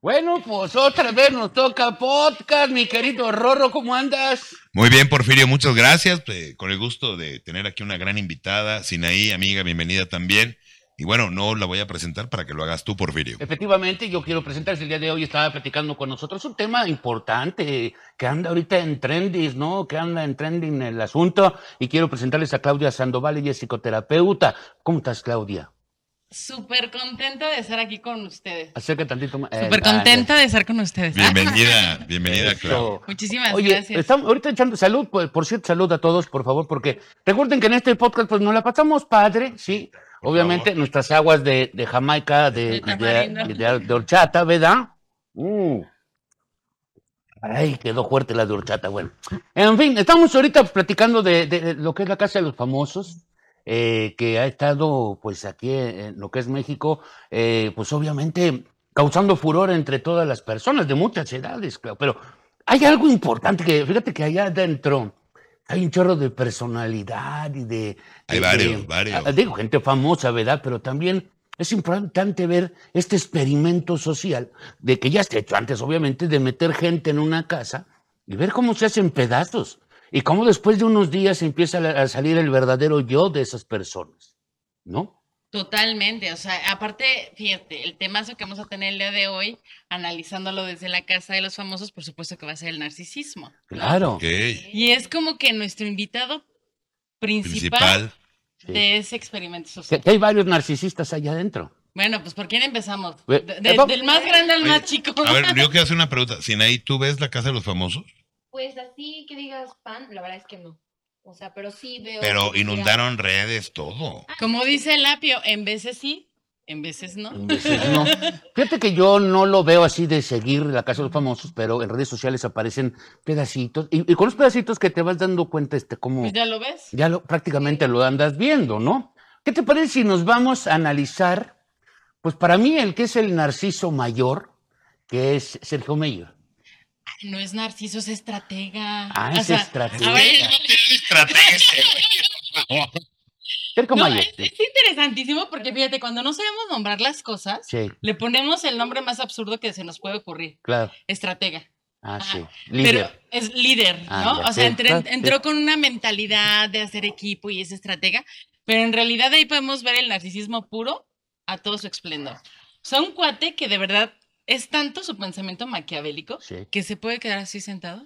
Bueno, pues otra vez nos toca podcast, mi querido Rorro, ¿cómo andas? Muy bien, Porfirio, muchas gracias. eh, con el gusto de tener aquí una gran invitada, Sinaí, amiga, bienvenida también. Y bueno, no la voy a presentar para que lo hagas tú, Porfirio. Efectivamente, yo quiero presentarse el día de hoy, estaba platicando con nosotros un tema importante que anda ahorita en trending, ¿no? Que anda en trending el asunto y quiero presentarles a Claudia Sandoval, ella es psicoterapeuta. ¿Cómo estás, Claudia? Súper contenta de estar aquí con ustedes. Acerca tantito más. eh, Súper contenta de estar con ustedes. Bienvenida, bienvenida. Clau. Muchísimas Oye, gracias. estamos ahorita echando salud, pues, por cierto, salud a todos, por favor, porque recuerden que en este podcast pues nos la pasamos padre, sí. Por Obviamente favor. nuestras aguas de, de Jamaica, de, De de, tamarindo. de- de horchata, ¿verdad? Mm. Ay, quedó fuerte la de horchata, bueno. En fin, estamos ahorita platicando de, de lo que es la Casa de los Famosos, eh, que ha estado pues aquí en lo que es México, eh, pues obviamente causando furor entre todas las personas de muchas edades, claro. Pero hay algo importante que, fíjate que allá adentro hay un chorro de personalidad y de... Hay de- varios, de- varios. ah, Digo, gente famosa, ¿verdad? Pero también es importante ver este experimento social, de que ya se ha hecho antes, obviamente, de meter gente en una casa y ver cómo se hacen pedazos y cómo después de unos días empieza a salir el verdadero yo de esas personas, ¿no? Totalmente. O sea, aparte, fíjate, el temazo que vamos a tener el día de hoy, analizándolo desde la casa de los famosos, por supuesto que va a ser el narcisismo. Claro. Y es como que nuestro invitado principal, principal. Sí. de ese experimento social. que hay varios narcisistas allá adentro. Bueno, pues ¿por quién empezamos? De- de- eh, vamos- del más grande al Oye, más chico. A ver, yo quiero hacer una pregunta. Sinaí, ¿tú ves la casa de los famosos? Pues así que digas fan, la verdad es que no. O sea, pero sí veo. Pero inundaron redes, todo. Como dice el apio, en veces sí, en veces no. En veces no. Fíjate que yo no lo veo así de seguir la Casa de los Famosos, pero en redes sociales aparecen pedacitos y, y con los pedacitos que te vas dando cuenta este cómo Pues ya lo ves. ya lo, prácticamente lo andas viendo, ¿no? ¿Qué te parece si nos vamos a analizar? Pues para mí el que es el narciso mayor, que es Sergio Meyer. No es narciso, es estratega. Ah, O es sea, estratega. a ver, Sergio no, Mayer. es, es interesantísimo porque fíjate, cuando no sabemos nombrar las cosas, Sí, le ponemos el nombre más absurdo que se nos puede ocurrir. claro. Estratega. Ah, sí. Pero Líder. es líder, Ah, ¿no? ya o sea, claro, entró con una mentalidad de hacer equipo y es estratega, pero en realidad ahí podemos ver el narcisismo puro a todo su esplendor. O sea, un cuate que de verdad es tanto su pensamiento maquiavélico Sí. que se puede quedar así sentado,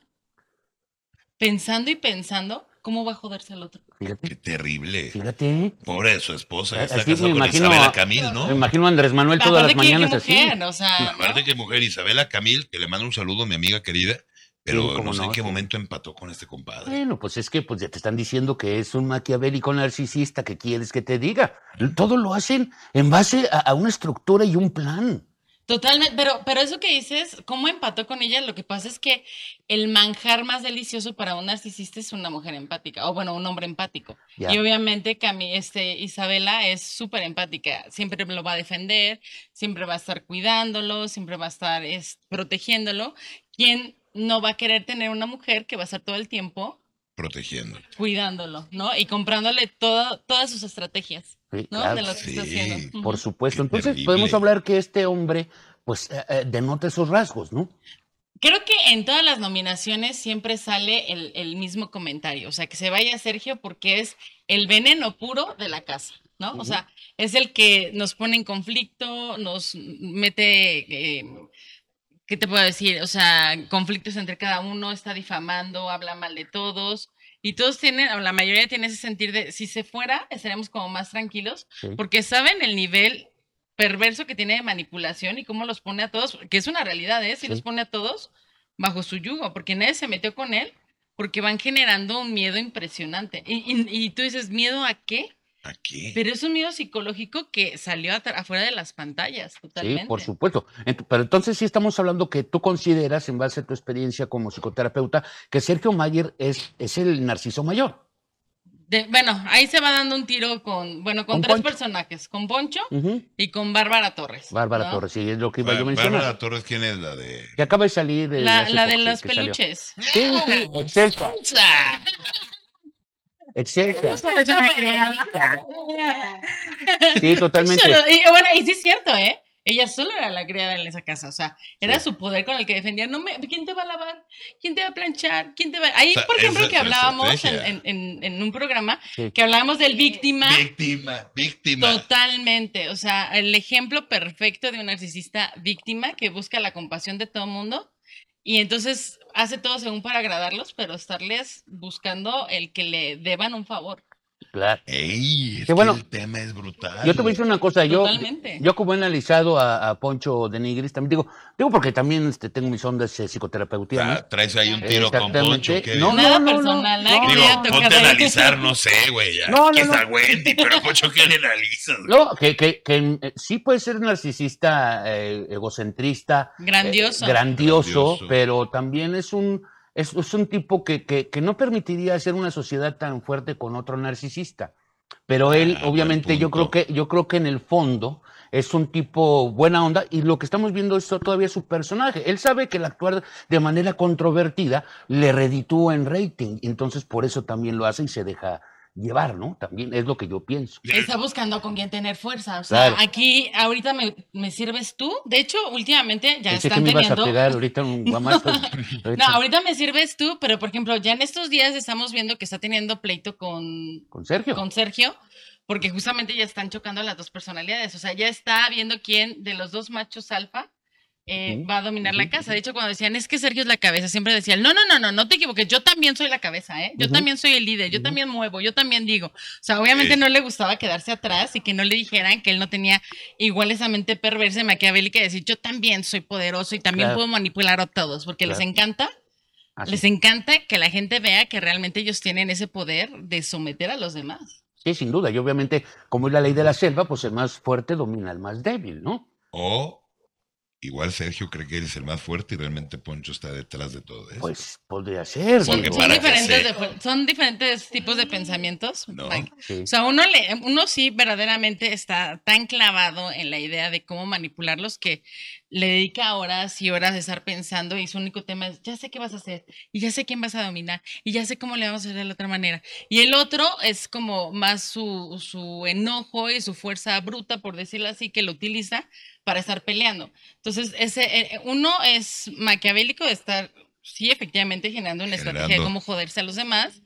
pensando y pensando cómo va a joderse al otro. Fíjate, Qué terrible. fíjate. Pobre de su esposa. Está Así me casado con imagino Isabela a- Camil, ¿no? Me imagino a Andrés Manuel todas las que mañanas así. mujer, o sea, ¿no? Aparte que mujer, Isabela Camil, que le mando un saludo a mi amiga querida, pero Sí, no sé no, en qué sí. momento empató con este compadre. Bueno, pues es que pues ya te están diciendo que es un maquiavélico narcisista, que quieres que te diga? Todo lo hacen en base a, a una estructura y un plan. Totalmente, pero, pero eso que dices, ¿cómo empató con ella? Lo que pasa es que el manjar más delicioso para un narcisista es una mujer empática, o bueno, un hombre empático. Y obviamente Cami, este, Isabela es súper empática, siempre lo va a defender, siempre va a estar cuidándolo, siempre va a estar es, protegiéndolo. ¿Quién no va a querer tener una mujer que va a estar todo el tiempo Protegiendo. cuidándolo, ¿no? Y comprándole todo, todas sus estrategias, Sí, ¿no? claro, de lo que está Sí, haciendo. por supuesto. Qué Entonces terrible. podemos hablar que este hombre pues eh, eh, denota esos rasgos, ¿no? Creo que en todas las nominaciones siempre sale el, el mismo comentario, o sea, que se vaya Sergio porque es el veneno puro de la casa, ¿no? O sea, es el que nos pone en conflicto, nos mete, eh, ¿qué te puedo decir? O sea, conflictos entre cada uno, está difamando, habla mal de todos. Y todos tienen, o la mayoría tiene ese sentir de, si se fuera, estaremos como más tranquilos, Sí. porque saben el nivel perverso que tiene de manipulación y cómo los pone a todos, que es una realidad, ¿eh? Si Sí. los pone a todos bajo su yugo, porque nadie se metió con él, porque van generando un miedo impresionante. Y, y- y tú dices, ¿miedo a qué? Aquí. Pero es un miedo psicológico que salió afuera de las pantallas, totalmente. Sí, por supuesto. Ent- Pero entonces sí estamos hablando que tú consideras, en base a tu experiencia como psicoterapeuta, que Sergio Mayer es, es el narciso mayor. De- bueno, ahí se va dando un tiro con, bueno, con, Con tres Poncho. personajes, con Poncho y con Bárbara Torres. Bárbara ¿no? Torres, sí, es lo que iba yo mencionar. Bárbara Torres, ¿quién es la de...? Que acaba de salir. eh, La, la de los que salió. peluches. Sí, sí, excelsa, excelsa. Sí, totalmente. Y bueno, y sí es cierto, ¿eh? Ella solo era la criada en esa casa, o sea, era Sí. su poder con el que defendía. No me, ¿Quién te va a lavar? ¿Quién te va a planchar? ¿Quién te va? Ahí, O sea, por ejemplo, que hablábamos en, en- en- en un programa, Sí. que hablábamos del víctima. Víctima, víctima. Totalmente, o sea, el ejemplo perfecto de un narcisista víctima que busca la compasión de todo el mundo y entonces hace todo según para agradarlos, pero estarles buscando el que le deban un favor. Claro. Ey, es Qué que bueno. el tema es brutal. Yo te voy a decir una cosa, yo, Totalmente. yo como he analizado a, a Poncho de Nigris, también digo, digo porque también este, tengo mis ondas eh. Ah, traes ahí un tiro con. Poncho. que- No, Nada no, no, personal, nada no, que Digo, ponte a analizar, no sé, güey. No, no, ¿Qué no. está Wendy? Pero Poncho, ¿qué le analizas? güey? No, que, que, que eh, sí puede ser narcisista, eh, egocentrista, Grandioso. eh, grandioso, Grandioso. pero también es un, es, es un tipo que, que, que no permitiría hacer una sociedad tan fuerte con otro narcisista. Pero él, Ah, obviamente, yo creo que, yo creo que en el fondo es un tipo buena onda y lo que estamos viendo es todavía su personaje. Él sabe que el actuar de manera controvertida le reditúa en rating, entonces por eso también lo hace y se deja llevar, ¿no? También es lo que yo pienso. Está buscando con quién tener fuerza. O sea, Claro. aquí ahorita me, me sirves tú. De hecho, últimamente ya Pensé que están me ibas a teniendo. pegar ahorita un guamazo. No, Ahorita, ahorita me sirves tú, pero por ejemplo, ya en estos días estamos viendo que está teniendo pleito con, Con Sergio. con Sergio, porque justamente ya están chocando las dos personalidades. O sea, ya está viendo quién de los dos machos alfa eh, va a dominar la casa. De hecho, cuando decían es que Sergio es la cabeza, siempre decían, no, no, no, no, no te equivoques, yo también soy la cabeza, ¿eh? Yo también soy el líder, yo también muevo, yo también digo. O sea, obviamente Sí. no le gustaba quedarse atrás y que no le dijeran que él no tenía igual esa mente perversa y maquiavélica de decir, yo también soy poderoso y también Claro. puedo manipular a todos, porque les encanta Así. les encanta que la gente vea que realmente ellos tienen ese poder de someter a los demás. Sí, sin duda. Y obviamente, como es la ley de la selva, pues el más fuerte domina al más débil, ¿no? O igual Sergio cree que él es el más fuerte y realmente Poncho está detrás de todo eso. Pues podría ser. Son, son diferentes, se- de fu- son diferentes tipos de pensamientos. No. Sí. O sea, uno, le, uno sí verdaderamente está tan clavado en la idea de cómo manipularlos que le dedica horas y horas de estar pensando y su único tema es, ya sé qué vas a hacer y ya sé quién vas a dominar y ya sé cómo le vamos a hacer de la otra manera. Y el otro es como más su, su enojo y su fuerza bruta, por decirlo así, que lo utiliza para estar peleando. Entonces, ese, eh, uno es maquiavélico de estar, sí, efectivamente, generando una estrategia de cómo joderse a los demás.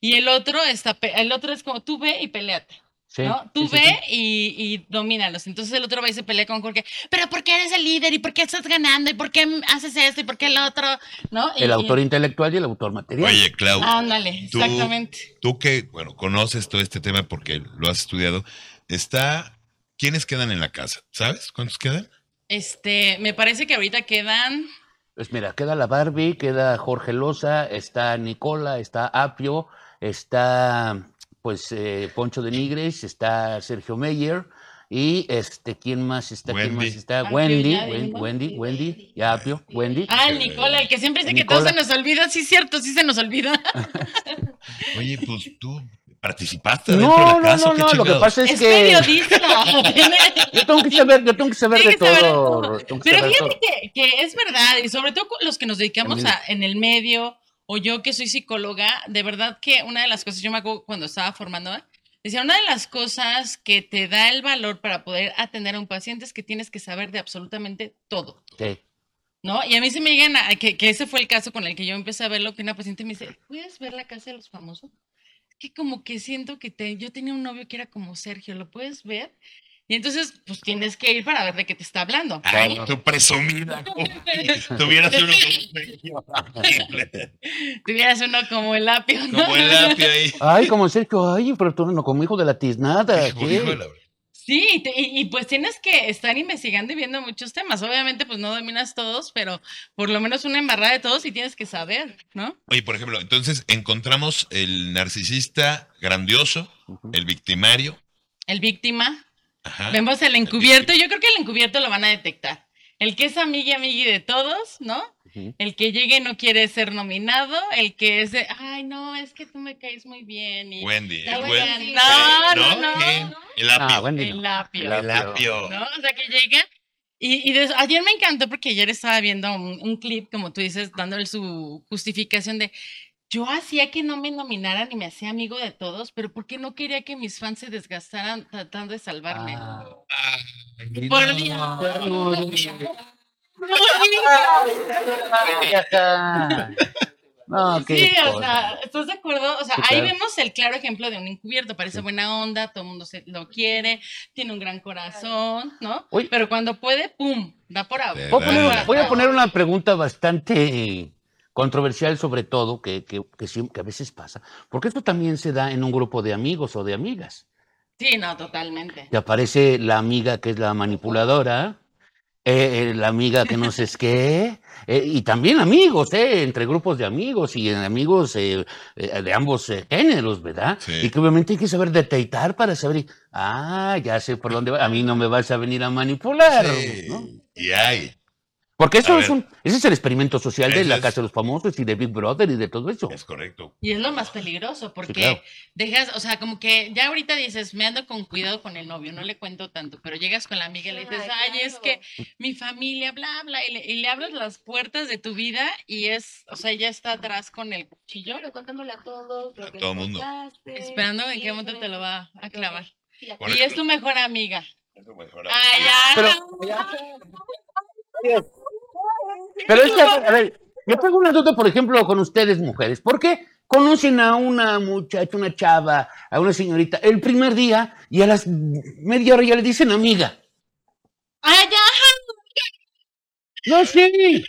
Y el otro, está, el otro es como tú ve y peleate. Sí, ¿no? Tú sí, ve sí. Y, y domínalos. Entonces el otro va y se pelea con Jorge. Pero ¿por qué eres el líder? ¿Y por qué estás ganando? ¿Y por qué haces esto? ¿Y por qué el otro? ¿No? Y- El y- autor intelectual y el autor material. Oye, Clau, Ándale, tú- exactamente. tú que, bueno, conoces todo este tema porque lo has estudiado, está... ¿Quiénes quedan en la casa? ¿Sabes cuántos quedan? Este, me parece que ahorita quedan. Pues mira, queda la Barbie, queda Jorge Loza, está Nicola, está Apio, está pues eh, Poncho de Nigres, está Sergio Meyer y este, ¿quién más está? ¿Quién más está? Apio, Wendy, ya. Wendy, Wendy, Wendy. y Apio, Wendy. Ah, Nicola, el que siempre dice que todo se nos olvida. Sí, cierto, sí se nos olvida. Oye, pues tú participaste dentro No, de la no, casa. no, ¿o qué no, lo que pasa es, Es que periodista. yo tengo que saber, yo tengo que saber de que saber de todo. todo. tengo que Pero fíjate todo. que, que es verdad, y sobre todo los que nos dedicamos a, en el medio, o yo que soy psicóloga, de verdad que una de las cosas, yo me acuerdo cuando estaba formando, decía, una de las cosas que te da el valor para poder atender a un paciente es que tienes que saber de absolutamente todo. Sí. ¿No? Y a mí se me llegan a, que, que ese fue el caso con el que yo empecé a verlo, que una paciente me dice, ¿puedes ver la casa de los famosos? Que como que siento que te, yo tenía un novio que era como Sergio, ¿lo puedes ver? Y entonces, pues tienes que ir para ver de qué te está hablando. Ay, Claro. tú presumida. Tuvieras uno como, Tuvieras uno como el apio, ¿no? como el apio ahí. Ay, como Sergio, ay, pero tú no, como hijo de la tiznada. Hijo, ¿qué? hijo de la- Sí, y, te- y- y pues tienes que estar investigando y viendo muchos temas. Obviamente, pues no dominas todos, pero por lo menos una embarrada de todos y tienes que saber, ¿no? Oye, por ejemplo, entonces encontramos el narcisista grandioso, el victimario. El víctima. Ajá. Vemos el encubierto. Yo creo que el encubierto lo van a detectar. El que es amigui amigui de todos, ¿no? El que llegue y no quiere ser nominado, el que es de, ay, no, es que tú me caes muy bien. Y, Wendy. "Te el Wendy. No, no, no. ¿Quién? El apio. Ah, Wendy. El no. apio. El apio. ¿no? O sea, que llega. Y, y de- ayer me encantó porque ayer estaba viendo un, un clip, como tú dices, dándole su justificación de yo hacía que no me nominaran y me hacía amigo de todos, pero porque no quería que mis fans se desgastaran tratando de salvarme. Ah. Ay, Por no. Dios. No, qué Sí, o sea, ¿estás de acuerdo? O sea, Sí, ahí claro. vemos el claro ejemplo de un encubierto. Parece buena onda, todo el mundo se lo quiere, tiene un gran corazón, ¿no? Oye. Pero cuando puede, ¡pum! Da por abajo. Voy a, poner, ¿Verdad? voy a poner una pregunta bastante controversial sobre todo, que, que, que sí- que a veces pasa, porque esto también se da en un grupo de amigos o de amigas. Sí, no, totalmente. Te aparece la amiga que es la manipuladora, eh, eh, la amiga que no sé es qué, eh, y también amigos, eh, entre grupos de amigos y amigos eh, eh, de ambos géneros, ¿verdad? Sí. Y que obviamente hay que saber detectar para saber, ah, ya sé por dónde va, a mí no me vas a venir a manipular, Sí, ¿no? Y hay. Porque eso es un, ese es el experimento social de la es- Casa de los Famosos y de Big Brother y de todo eso. Es correcto. Y es lo más peligroso, porque claro. dejas, o sea, como que ya ahorita dices, me ando con cuidado con el novio, no le cuento tanto, pero llegas con la amiga y le dices, Ay, ay, es que mi familia, bla, bla, y le, y le abres las puertas de tu vida y es, o sea, ella está atrás con el cuchillo, Claro, contándole a todos. lo A que todo mundo. contaste, esperando en qué momento te lo va a clavar. Ya. Y es tu mejor amiga. Eso mejora. Ay, ya. Pero- Pero es que, a ver, yo tengo una duda, por ejemplo, con ustedes, mujeres. ¿Por qué conocen a una muchacha, una chava, a una señorita el primer día y a las media hora ya le dicen amiga? Ay, ya. No, sí.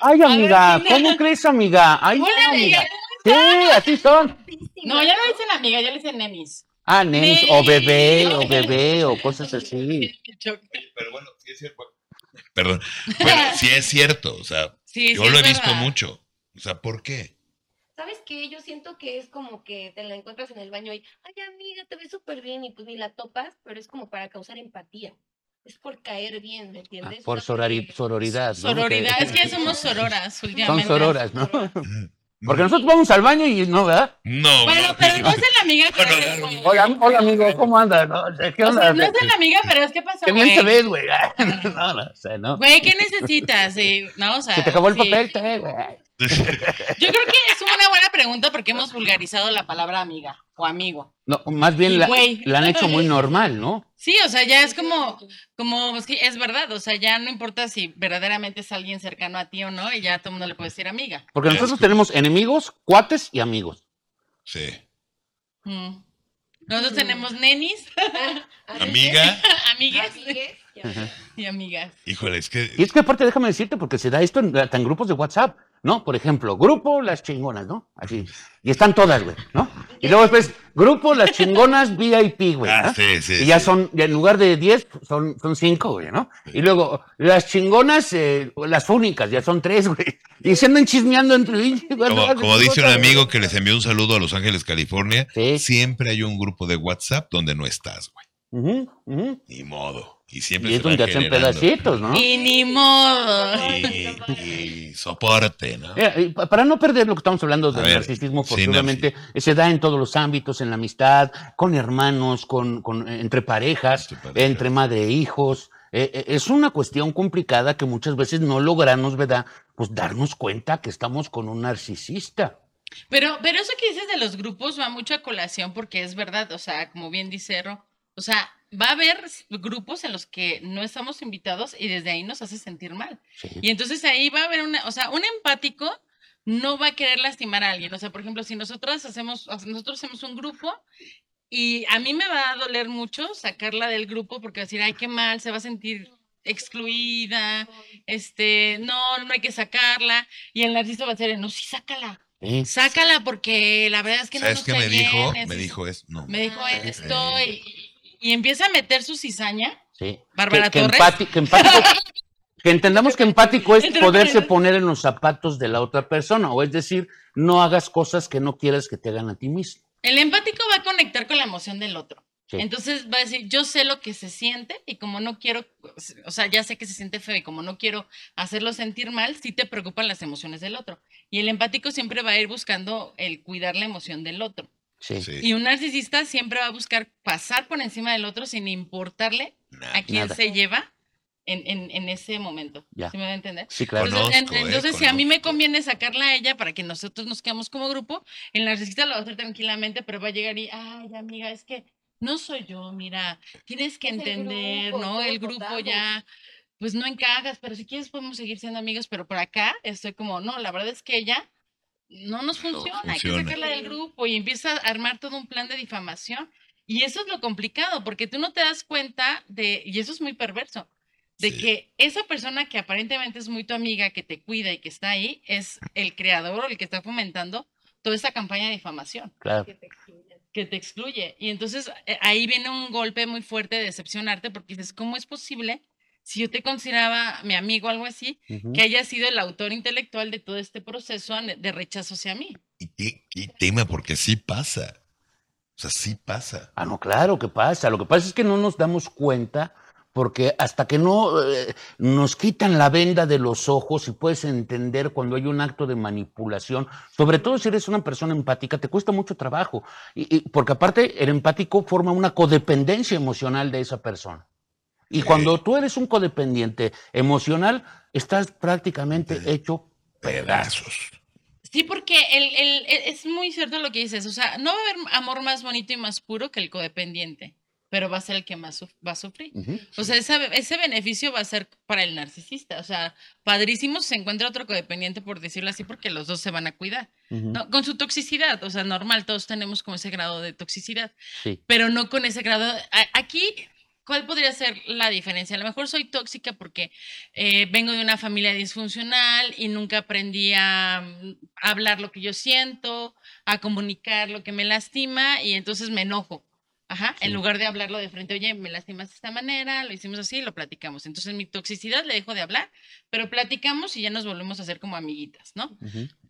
Ay, amiga, ver, ¿cómo crees, amiga? Ay, amiga. amiga. Sí, así son. No, ya no le dicen amiga, ya le dicen nenis. Ah, nenis, o bebé, o bebé, o cosas así. Pero bueno, sí es cierto. Perdón. Bueno, sí es cierto. O sea, Sí, yo sí, lo he visto verdad. mucho. O sea, ¿por qué? ¿Sabes qué? Yo siento que es como que te la encuentras en el baño y, ay, amiga, te ves súper bien y pues ni la topas, pero es como para causar empatía. Es por caer bien, ¿me Ah, entiendes? por sorori- porque- sororidad. ¿no? Sororidad, es que ya somos sororas Son últimamente. sororas, ¿no? Porque nosotros vamos al baño y no, ¿verdad? No. Bueno, no. pero no es la amiga que Bueno. Hola, hola amigo, ¿cómo andas? No, ¿Qué O onda? sea, no es de la amiga, pero es que pasó, Qué bien te ves, güey. No, no, o sea, no. Güey, ¿qué necesitas? Sí, no, o sea, Se te acabó el sí. papel, te, güey. Yo creo que es una buena pregunta porque hemos vulgarizado la palabra amiga o amigo. No, más bien Y la, güey. la han hecho muy normal, ¿no? Sí, o sea, ya es como, como, es verdad, o sea, ya no importa si verdaderamente es alguien cercano a ti o no, y ya todo el mundo le puede decir amiga. Porque nosotros tenemos enemigos, cuates y amigos. Sí. Mm. Nosotros tenemos nenis, Amiga. amigues Amigues, ya. y amigas. Híjole, es que. Y es que aparte, déjame decirte, porque se da esto en grupos de WhatsApp, ¿no? Por ejemplo, grupo Las Chingonas, ¿no? Así. Y están todas, güey, ¿no? Y luego después, grupo Las Chingonas VIP, güey. Ah, ¿no? sí, sí. Y ya sí. son, en lugar de 10, son, son 5, güey, ¿no? Y luego, las chingonas, eh, las únicas, ya son 3, güey. Y se andan chismeando entre ellos. Como, como dice un amigo que les envió un saludo a Los Ángeles, California, siempre hay un grupo de WhatsApp donde no estás, güey. Ujú. Ni modo. Y siempre Y es se va donde hacen generando. pedacitos, ¿no? Y ni modo. Y, y soporte, ¿no? Mira, y pa- para no perder lo que estamos hablando del narcisismo, porque sí, obviamente se da en todos los ámbitos, en la amistad, con hermanos, con, con- entre parejas, Entre parejas. entre madre e hijos. Eh, eh, es una cuestión complicada que muchas veces no logramos, ¿verdad? Pues darnos cuenta que estamos con un narcisista. Pero, pero eso que dices de los grupos va mucho a colación porque es verdad, o sea, como bien dice Ro, o sea, va a haber grupos en los que no estamos invitados y desde ahí nos hace sentir mal. Sí. Y entonces ahí va a haber una, o sea, un empático no va a querer lastimar a alguien. O sea, por ejemplo, si nosotros hacemos, nosotros hacemos un grupo y a mí me va a doler mucho sacarla del grupo porque va a decir, ay, qué mal, se va a sentir excluida, este, no, no hay que sacarla. Y el narciso va a decir, no, sí, sácala. Sácala porque la verdad es que no ¿Sabes nos qué me dijo? bien, Me dijo es no. Me dijo Ah, esto y, y empieza a meter su cizaña. Sí. Bárbara que, que Torres. empati- que empático, que entendamos que empático es poderse poner en los zapatos de la otra persona, o es decir, no hagas cosas que no quieras que te hagan a ti mismo. El empático va a conectar con la emoción del otro. Sí. Entonces va a decir, yo sé lo que se siente y como no quiero, o sea, ya sé que se siente feo y como no quiero hacerlo sentir mal, sí te preocupan las emociones del otro. Y el empático siempre va a ir buscando el cuidar la emoción del otro. Sí. Sí. Y un narcisista siempre va a buscar pasar por encima del otro sin importarle Nah. a quién Nada. se lleva en, en, en ese momento. Ya. ¿Sí me va a entender? Sí, claro. Entonces, en- Conozco, eh, entonces, si a mí me conviene sacarla a ella para que nosotros nos quedamos como grupo, el narcisista lo va a hacer tranquilamente, pero va a llegar y, ay, amiga, es que no soy yo, mira, tienes que Es el entender, grupo, ¿no? El grupo votamos. ya, pues no encajas, pero si quieres podemos seguir siendo amigos, pero por acá estoy como, no, la verdad es que ella no nos No funciona, hay que sacarla del grupo y empieza a armar todo un plan de difamación. Y eso es lo complicado, porque tú no te das cuenta de, y eso es muy perverso, de Sí. que esa persona que aparentemente es muy tu amiga, que te cuida y que está ahí, es el creador o el que está fomentando toda esta campaña de difamación Claro. Que te excluyen. que te excluye. Y entonces eh, ahí viene un golpe muy fuerte de decepcionarte porque dices, ¿cómo es posible si yo te consideraba mi amigo o algo así, que haya sido el autor intelectual de todo este proceso de rechazo hacia mí? Y qué, qué tema, porque sí pasa. O sea, sí pasa. Ah, no, claro que pasa. Lo que pasa es que no nos damos cuenta porque hasta que no eh, nos quitan la venda de los ojos y puedes entender cuando hay un acto de manipulación, sobre todo si eres una persona empática, te cuesta mucho trabajo. Y, y- porque aparte, el empático forma una codependencia emocional de esa persona. Y Ok. cuando tú eres un codependiente emocional, estás prácticamente hecho pedazos. Sí, porque el, el- es muy cierto lo que dices. O sea, no va a haber amor más bonito y más puro que el codependiente, pero va a ser el que más suf- va a sufrir. O sea, esa- ese beneficio va a ser para el narcisista. O sea, padrísimo si se encuentra otro codependiente, por decirlo así, porque los dos se van a cuidar. ¿no? Con su toxicidad. O sea, normal, todos tenemos como ese grado de toxicidad, Sí. pero no con ese grado. a- Aquí, ¿cuál podría ser la diferencia? A lo mejor soy tóxica porque eh, vengo de una familia disfuncional y nunca aprendí a, mm, a hablar lo que yo siento, a comunicar lo que me lastima y entonces me enojo. Ajá, en lugar de hablarlo de frente, oye, me lastimas de esta manera, lo hicimos así, lo platicamos. Entonces, mi toxicidad le dejo de hablar, pero platicamos y ya nos volvemos a hacer como amiguitas, ¿no?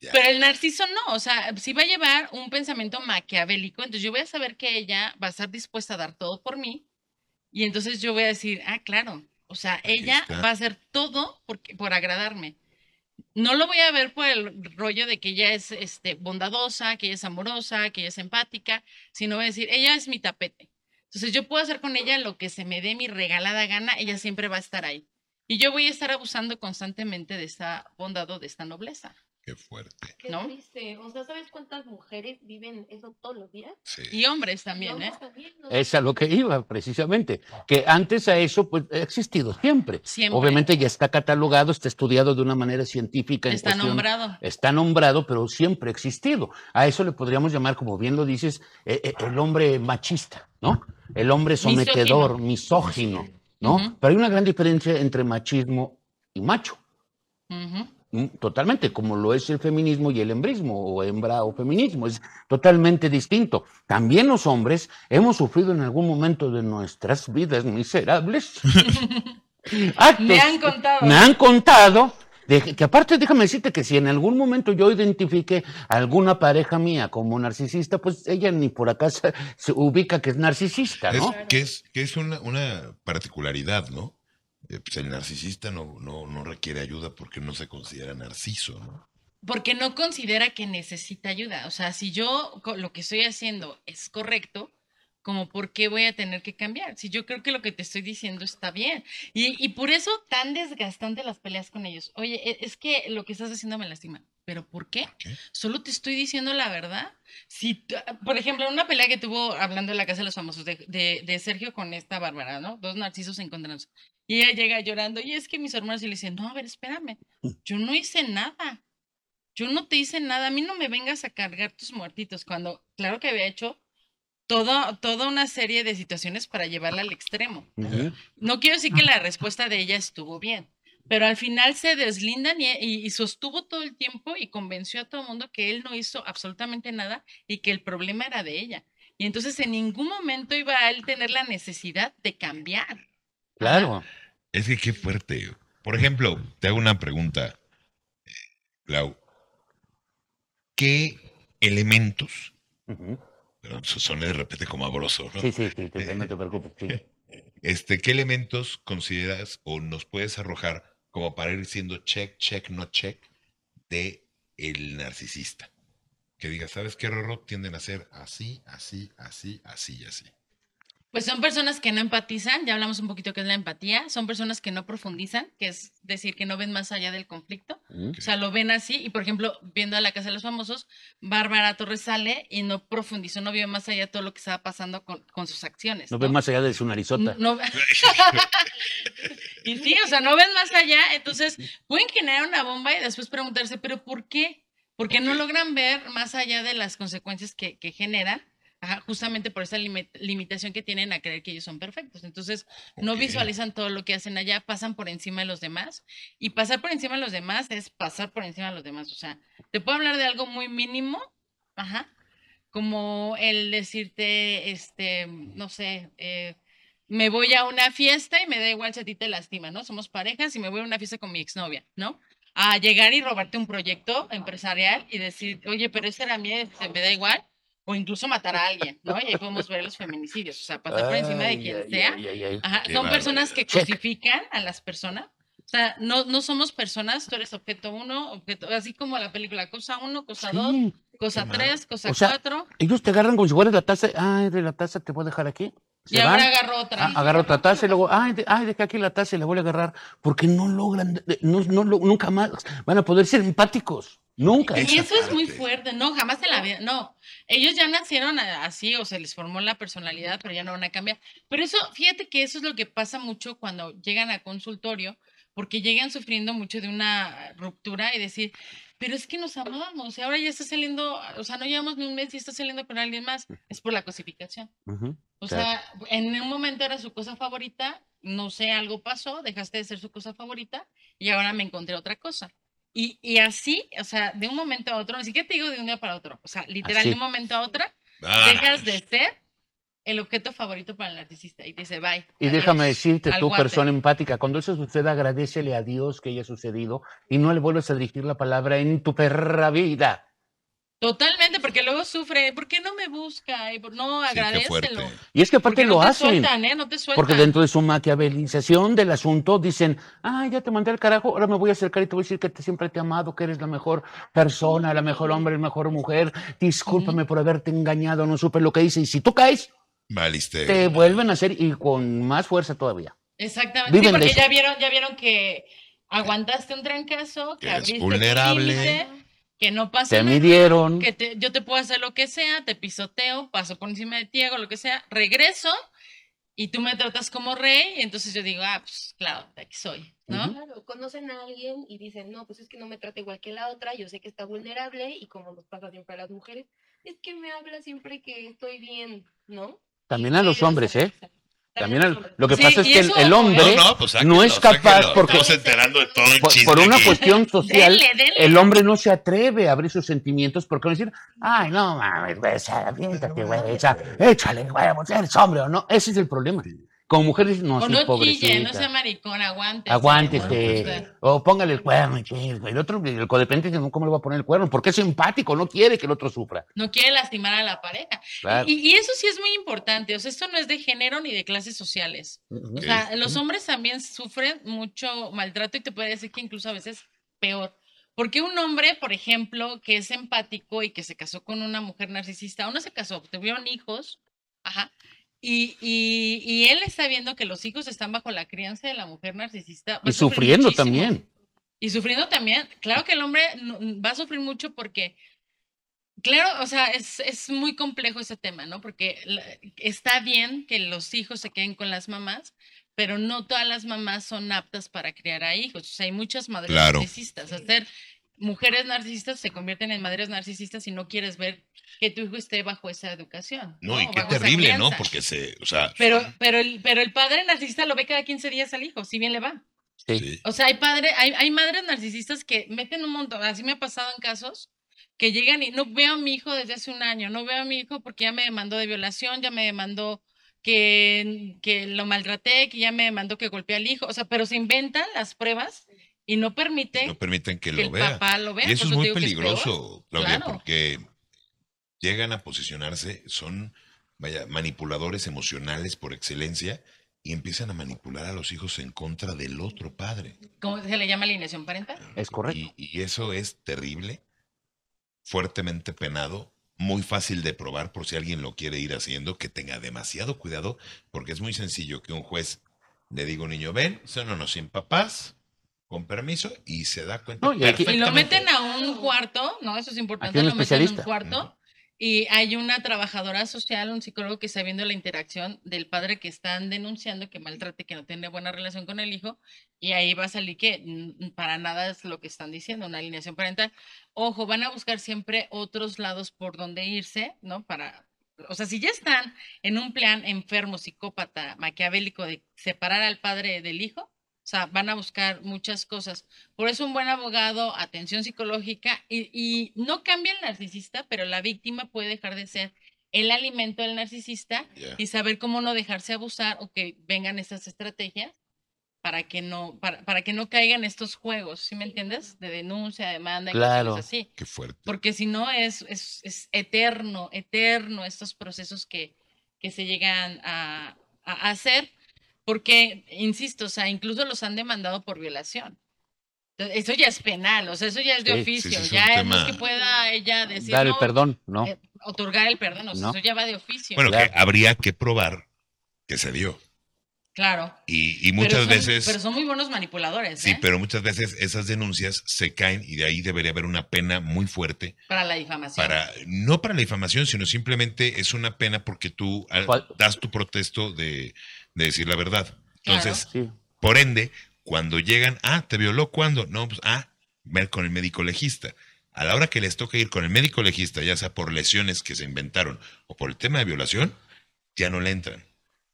Pero el narciso no, o sea, si va a llevar un pensamiento maquiavélico, entonces yo voy a saber que ella va a estar dispuesta a dar todo por mí y entonces yo voy a decir, ah, claro, o sea, ella va a hacer todo porque, por agradarme. No lo voy a ver por el rollo de que ella es este, bondadosa, que ella es amorosa, que ella es empática, sino voy a decir, ella es mi tapete. Entonces yo puedo hacer con ella lo que se me dé mi regalada gana, ella siempre va a estar ahí. Y yo voy a estar abusando constantemente de esta bondad o de esta nobleza. Qué fuerte. Qué ¿No? triste. O sea, ¿sabes cuántas mujeres viven eso todos los días? Sí. Y hombres Y también, ¿eh? hombres también, ¿no? Es a lo que iba, precisamente. Que antes a eso, pues, ha existido siempre. Siempre. Obviamente ya está catalogado, está estudiado de una manera científica. en Está cuestión- nombrado. Está nombrado, pero siempre ha existido. A eso le podríamos llamar, como bien lo dices, eh, eh, el hombre machista, ¿no? El hombre sometedor, misógino, ¿no? Pero hay una gran diferencia entre machismo y macho. Totalmente, como lo es el feminismo y el hembrismo, o hembra o feminismo, es totalmente distinto. También los hombres hemos sufrido en algún momento de nuestras vidas miserables actos. Me han contado. Me han contado, de que aparte déjame decirte que si en algún momento yo identifique a alguna pareja mía como narcisista, pues ella ni por acá se, ubica que es narcisista, Es, ¿no? que es, que es una, una particularidad, ¿no? Eh, pues el narcisista no, no, no requiere ayuda porque no se considera narciso, ¿no? Porque no considera que necesita ayuda. O sea, si yo lo que estoy haciendo es correcto, como por qué voy a tener que cambiar. Si yo creo que lo que te estoy diciendo está bien. Y, y por eso tan desgastante las peleas con ellos. Oye, e- es que lo que estás haciendo me lastima. ¿Pero por qué? qué? Solo te estoy diciendo la verdad. Si, por ejemplo, una pelea que tuvo hablando de la Casa de los Famosos, de, de- de Sergio con esta Bárbara, ¿no? Dos narcisos encontrándose. Y ella llega llorando, y es que mis hermanos y le dicen, no, a ver, espérame, yo no hice nada. Yo no te hice nada, a mí no me vengas a cargar tus muertitos, cuando claro que había hecho todo, toda una serie de situaciones para llevarla al extremo. No quiero decir que la respuesta de ella estuvo bien, pero al final se deslindan y, y- y sostuvo todo el tiempo y convenció a todo el mundo que él no hizo absolutamente nada y que el problema era de ella. Y entonces en ningún momento iba a él tener la necesidad de cambiar. Claro. Es que qué fuerte. Por ejemplo, te hago una pregunta, eh, Clau. ¿Qué elementos, pero suena de repente como abroso, ¿no? Sí, sí, sí, te- no te preocupes. sí. Este, ¿qué elementos consideras o nos puedes arrojar como para ir siendo check, check, no check de el narcisista? Que diga, ¿sabes qué, Rorro? Tienden a ser así, así, así, así y así. Pues son personas que no empatizan, ya hablamos un poquito qué es la empatía, son personas que no profundizan, que es decir, que no ven más allá del conflicto, Mm. o sea, lo ven así, y por ejemplo, viendo a la Casa de los Famosos, Bárbara Torres sale y no profundizó, no vio más allá todo lo que estaba pasando con, con sus acciones. No ves más allá de su narizota. No- y sí, o sea, no ven más allá, entonces pueden generar una bomba y después preguntarse, pero ¿por qué? Porque no logran ver más allá de las consecuencias que, que generan, ajá, justamente por esa limi- limitación que tienen a creer que ellos son perfectos. Entonces, no visualizan todo lo que hacen allá, pasan por encima de los demás. Y pasar por encima de los demás es pasar por encima de los demás. O sea, te puedo hablar de algo muy mínimo, ajá, como el decirte, este, no sé, eh, me voy a una fiesta y me da igual si a ti te lastima, ¿no? Somos parejas y me voy a una fiesta con mi exnovia, ¿no? A llegar y robarte un proyecto empresarial y decir, oye, pero ese era mío, este, me da igual. O incluso matar a alguien, ¿no? Y ahí podemos ver los feminicidios, o sea, pasar por encima de quien ay, sea. ay, ay, ay. Ajá, son personas que Check. cosifican a las personas. O sea, no, no somos personas, tú eres objeto uno, objeto, así como la película, cosa uno, cosa dos, cosa mal. tres, cosa O sea, cuatro, Ellos te agarran como si fueras la taza. Ay, de la taza te voy a dejar aquí. Se y ahora van. agarro otra. Ah, agarra otra taza y luego, ay, de- ay, deja aquí la taza y la vuelve a agarrar. Porque no logran, de- de- no, no, nunca más van a poder ser empáticos. Nunca. Y eso es muy fuerte, no, jamás en la vida, no. Ellos ya nacieron así o se les formó la personalidad, pero ya no van a cambiar. Pero eso, fíjate que eso es lo que pasa mucho cuando llegan a consultorio, porque llegan sufriendo mucho de una ruptura y decir, pero es que nos amábamos y ahora ya está saliendo, o sea, no llevamos ni un mes y está saliendo con alguien más. Es por la cosificación. Ujú. O Claro. sea, en un momento era su cosa favorita, no sé, algo pasó, dejaste de ser su cosa favorita y ahora me encontré otra cosa. Y, y así, o sea, de un momento a otro, ni siquiera te digo de un día para otro, o sea, literal, Así. de un momento a otro, Ah, dejas de ser el objeto favorito para el narcisista y dice, bye. Y adiós, déjame decirte, tú, guate". persona empática, cuando eso suceda, agradecele a Dios que haya sucedido y no le vuelvas a dirigir la palabra en tu perra vida. Totalmente, porque luego sufre, ¿por qué no me busca? Y por- no, sí, agradecelo. Y es que aparte Porque no lo te hacen. sueltan, ¿eh? No te sueltan. Porque dentro de su maquiavelización del asunto dicen, ah, ya te mandé al carajo, ahora me voy a acercar y te voy a decir que te, siempre te he amado, que eres la mejor persona, la mejor hombre, la mejor mujer. Discúlpame por haberte engañado, no supe lo que hice. Y si tú caes, Valiste. te vuelven a hacer y con más fuerza todavía. Exactamente. Viven Sí, porque ya vieron, ya vieron que aguantaste un trancazo, que abriste tu vulnerable. límite, que no pasa Te nada, midieron. que te- yo te puedo hacer lo que sea, te pisoteo, paso por encima de ti, hago lo que sea, regreso y tú me tratas como rey, y entonces yo digo, ah, pues claro, aquí soy, ¿no? Claro, conocen a alguien y dicen, no, pues es que no me trata igual que la otra, yo sé que está vulnerable y como nos pasa siempre a las mujeres, es que me habla siempre que estoy bien, ¿no? También a los hombres, ¿eh? También a al- lo que Sí, pasa es que el, eso- el hombre, No, no, pues no es capaz sáquenlo. porque- enterando de todo el por, una aquí. cuestión social, Denle, denle. el hombre no se atreve a abrir sus sentimientos porque van a decir, ay, no mames, güey, esa, aviéntate, güey, echa- échale, güey, pues eres hombre o no. Ese es el problema. Como mujer dices, no, O sí, no chille, no pobrecita. sea maricón, aguante. Aguántese. O póngale el cuerno. El otro, el codependiente, dice, ¿cómo le va a poner el cuerno? Porque es empático, no quiere que el otro sufra. No quiere lastimar a la pareja. Claro. Y, y eso sí es muy importante. O sea, esto no es de género ni de clases sociales. O sea, los hombres también sufren mucho maltrato y te puede decir que incluso a veces peor. Porque un hombre, por ejemplo, que es empático y que se casó con una mujer narcisista, o no se casó, tuvieron hijos, ajá, y, y, y él está viendo que los hijos están bajo la crianza de la mujer narcisista. Y sufriendo también. Y sufriendo también. Claro que el hombre no- va a sufrir mucho porque, claro, o sea, es, es muy complejo ese tema, ¿no? Porque está bien que los hijos se queden con las mamás, pero no todas las mamás son aptas para criar a hijos. O sea, hay muchas madres Claro. narcisistas. Hacer mujeres narcisistas se convierten en madres narcisistas si no quieres ver que tu hijo esté bajo esa educación. No, y qué terrible, ¿no? Porque se, o sea, Pero, pero, el, pero el padre narcisista lo ve cada 15 días al hijo, si bien le va. Sí. sí. O sea, hay padre, hay, hay madres narcisistas que meten un montón, así me ha pasado en casos, que llegan y no veo a mi hijo desde hace un año, no veo a mi hijo porque ya me demandó de violación, ya me demandó que, que lo maltraté, que ya me demandó que golpeé al hijo, o sea, pero se inventan las pruebas y no permiten no permiten que que lo el vea. papá lo vea. Y eso por es muy peligroso, Claudia, Claro. porque llegan a posicionarse, son, vaya, manipuladores emocionales por excelencia y empiezan a manipular a los hijos en contra del otro padre. ¿Cómo se le llama alineación parental? Es correcto. Y, y eso es terrible, fuertemente penado muy fácil de probar por si alguien lo quiere ir haciendo, que tenga demasiado cuidado, porque es muy sencillo que un juez le diga a un niño, ven, son unos sin papás, con permiso, y se da cuenta. No, y aquí- Y lo meten a un cuarto, ¿no? Eso es importante. Aquí un lo meten en un cuarto. Y hay una trabajadora social, un psicólogo que está viendo la interacción del padre que están denunciando que maltrate, que no tiene buena relación con el hijo. Y ahí va a salir que para nada es lo que están diciendo, una alineación parental. Ojo, van a buscar siempre otros lados por donde irse, ¿no? Para, o sea, si ya están en un plan enfermo, psicópata, maquiavélico de separar al padre del hijo, o sea, van a buscar muchas cosas. Por eso un buen abogado, atención psicológica y, y no cambia el narcisista, pero la víctima puede dejar de ser el alimento del narcisista Ya. y saber cómo no dejarse abusar o que vengan estas estrategias para que no para, para que no caigan estos juegos, ¿sí me entiendes? De denuncia, demanda, y Claro. cosas así. Qué fuerte. Porque si no es, es, es eterno, eterno estos procesos que, que se llegan a, a hacer, porque, insisto, o sea, incluso los han demandado por violación. Entonces, Eso ya es penal, o sea, eso ya es de Sí, oficio, sí, es un ya es no es tema- que pueda ella decir, Dar el no, perdón, ¿no? eh, otorgar el perdón, o sea, No. eso ya va de oficio. Bueno, Claro. que habría que probar que se dio. claro. Y, y Pero muchas son- veces... Pero son muy buenos manipuladores, Sí, ¿eh? pero muchas veces esas denuncias se caen y de ahí debería haber una pena muy fuerte Para la difamación. para no para la difamación, sino simplemente es una pena porque tú ¿Cuál? das tu protesto de, de decir la verdad. Entonces, Sí. por ende, cuando llegan, ah, te violó cuándo? No, pues ah, ver con el médico legista. A la hora que les toca ir con el médico legista, ya sea por lesiones que se inventaron o por el tema de violación, ya no le entran.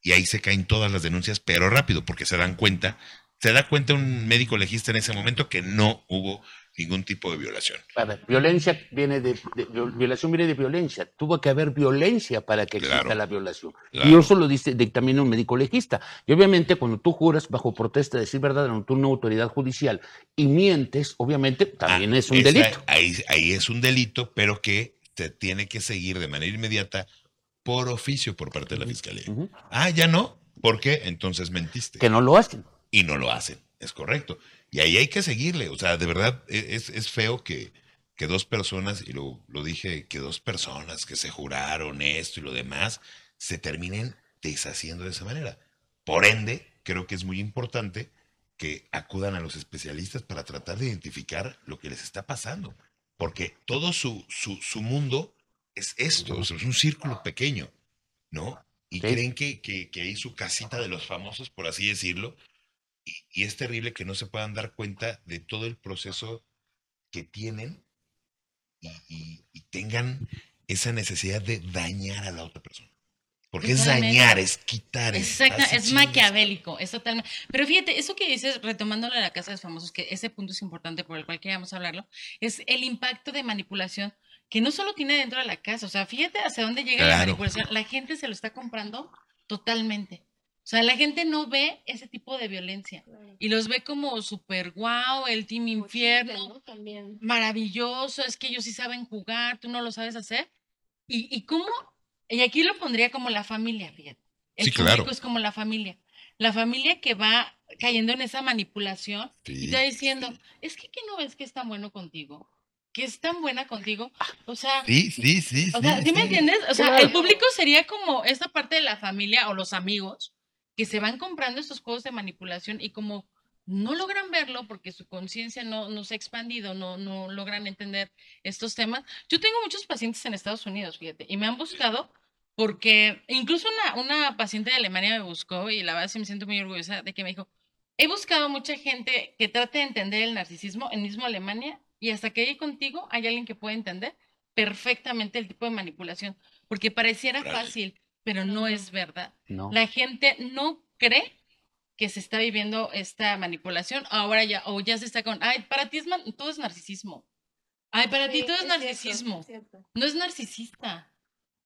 Y ahí se caen todas las denuncias, pero rápido, porque se dan cuenta, se da cuenta un médico legista en ese momento que no hubo ningún tipo de violación. A ver, violencia viene de, de- violación viene de violencia. Tuvo que haber violencia para que exista Claro. la violación. Claro. Y eso lo dice dictamina un médico legista. Y obviamente cuando tú juras bajo protesta de decir verdad ante una autoridad judicial y mientes, obviamente también Ah, es un esa- delito. Ahí, ahí es un delito, pero que se tiene que seguir de manera inmediata por oficio por parte de la fiscalía. Ah, ya no. ¿Por qué? Entonces mentiste. Que no lo hacen. Y no lo hacen. Es correcto. Y ahí hay que seguirle. O sea, de verdad e- es, es feo que, que dos personas, y lo, lo dije, que dos personas que se juraron esto y lo demás, se terminen deshaciendo de esa manera. Por ende, creo que es muy importante que acudan a los especialistas para tratar de identificar lo que les está pasando. Porque todo su, su, su mundo es esto, es un círculo pequeño, ¿no? Y Sí. creen que, que, que hay su casita de los famosos, por así decirlo, y, y es terrible que no se puedan dar cuenta de todo el proceso que tienen y, y- y tengan esa necesidad de dañar a la otra persona. Porque es dañar, es quitar. Es, Exacto, es chingas. maquiavélico, es totalmente. Pero fíjate, eso que dices, retomándolo de la Casa de los Famosos, que ese punto es importante por el cual queríamos hablarlo, es el impacto de manipulación que no solo tiene dentro de la casa, o sea, fíjate hacia dónde llega la manipulación, la gente se lo está comprando totalmente. O sea, la gente no ve ese tipo de violencia y los ve como súper guau, el team infierno, ¿no? También. maravilloso, es que ellos sí saben jugar, tú no lo sabes hacer. ¿Y, y cómo? Y aquí lo pondría como la familia, fíjate. El Sí, público claro. es como la familia. La familia que va cayendo en esa manipulación y está diciendo, es que ¿qué no ves que es tan bueno contigo? Que es tan buena contigo. O sea, Sí, sí, sí. o sea, ¿sí me entiendes? O sea, Claro. el público sería como esta parte de la familia o los amigos que se van comprando estos juegos de manipulación y como no logran verlo porque su conciencia no, no se ha expandido, no, no logran entender estos temas. Yo tengo muchos pacientes en Estados Unidos, fíjate, y me han buscado porque incluso una, una paciente de Alemania me buscó y la verdad sí me siento muy orgullosa de que me dijo, he buscado mucha gente que trate de entender el narcisismo en mismo Alemania y hasta que llegue contigo hay alguien que puede entender perfectamente el tipo de manipulación, porque pareciera fácil, pero no es verdad. No. La gente no cree que se está viviendo esta manipulación, ahora ya, o ya se está con, ay, para ti es man- todo es narcisismo. Ay, para ti todo es narcisismo. es. No es narcisista,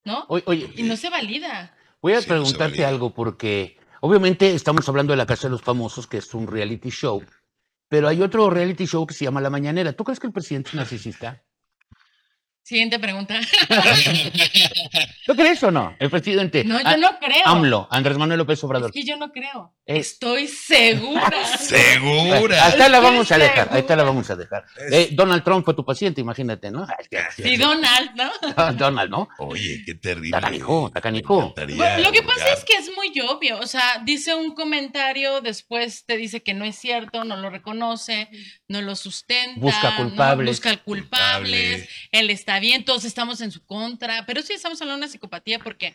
¿no? Oye, oye, Y no se valida. voy a Sí, preguntarte algo porque obviamente estamos hablando de la Casa de los Famosos, que es un reality show, pero hay otro reality show que se llama La Mañanera. ¿Tú crees que el presidente es narcisista? Siguiente pregunta. ¿Tú crees o no? El presidente. No, Ah, yo no creo. AMLO, Andrés Manuel López Obrador. Es que yo no creo. Es- Estoy segura. Segura. Ahí está la vamos a dejar, ahí está la vamos a dejar. Eh, Donald Trump fue tu paciente, imagínate, ¿no? Sí, Donald, ¿no? Donald, ¿no? Oye, qué terrible. Está canijo, está canijo. Me encantaría Bueno, lo que pasa es que es muy obvio, o sea, dice un comentario, después te dice que no es cierto, no lo reconoce, no lo sustenta, Busca ¿no? culpables. busca culpables, Culpable. él está bien, todos estamos en su contra, pero sí estamos hablando de una psicopatía porque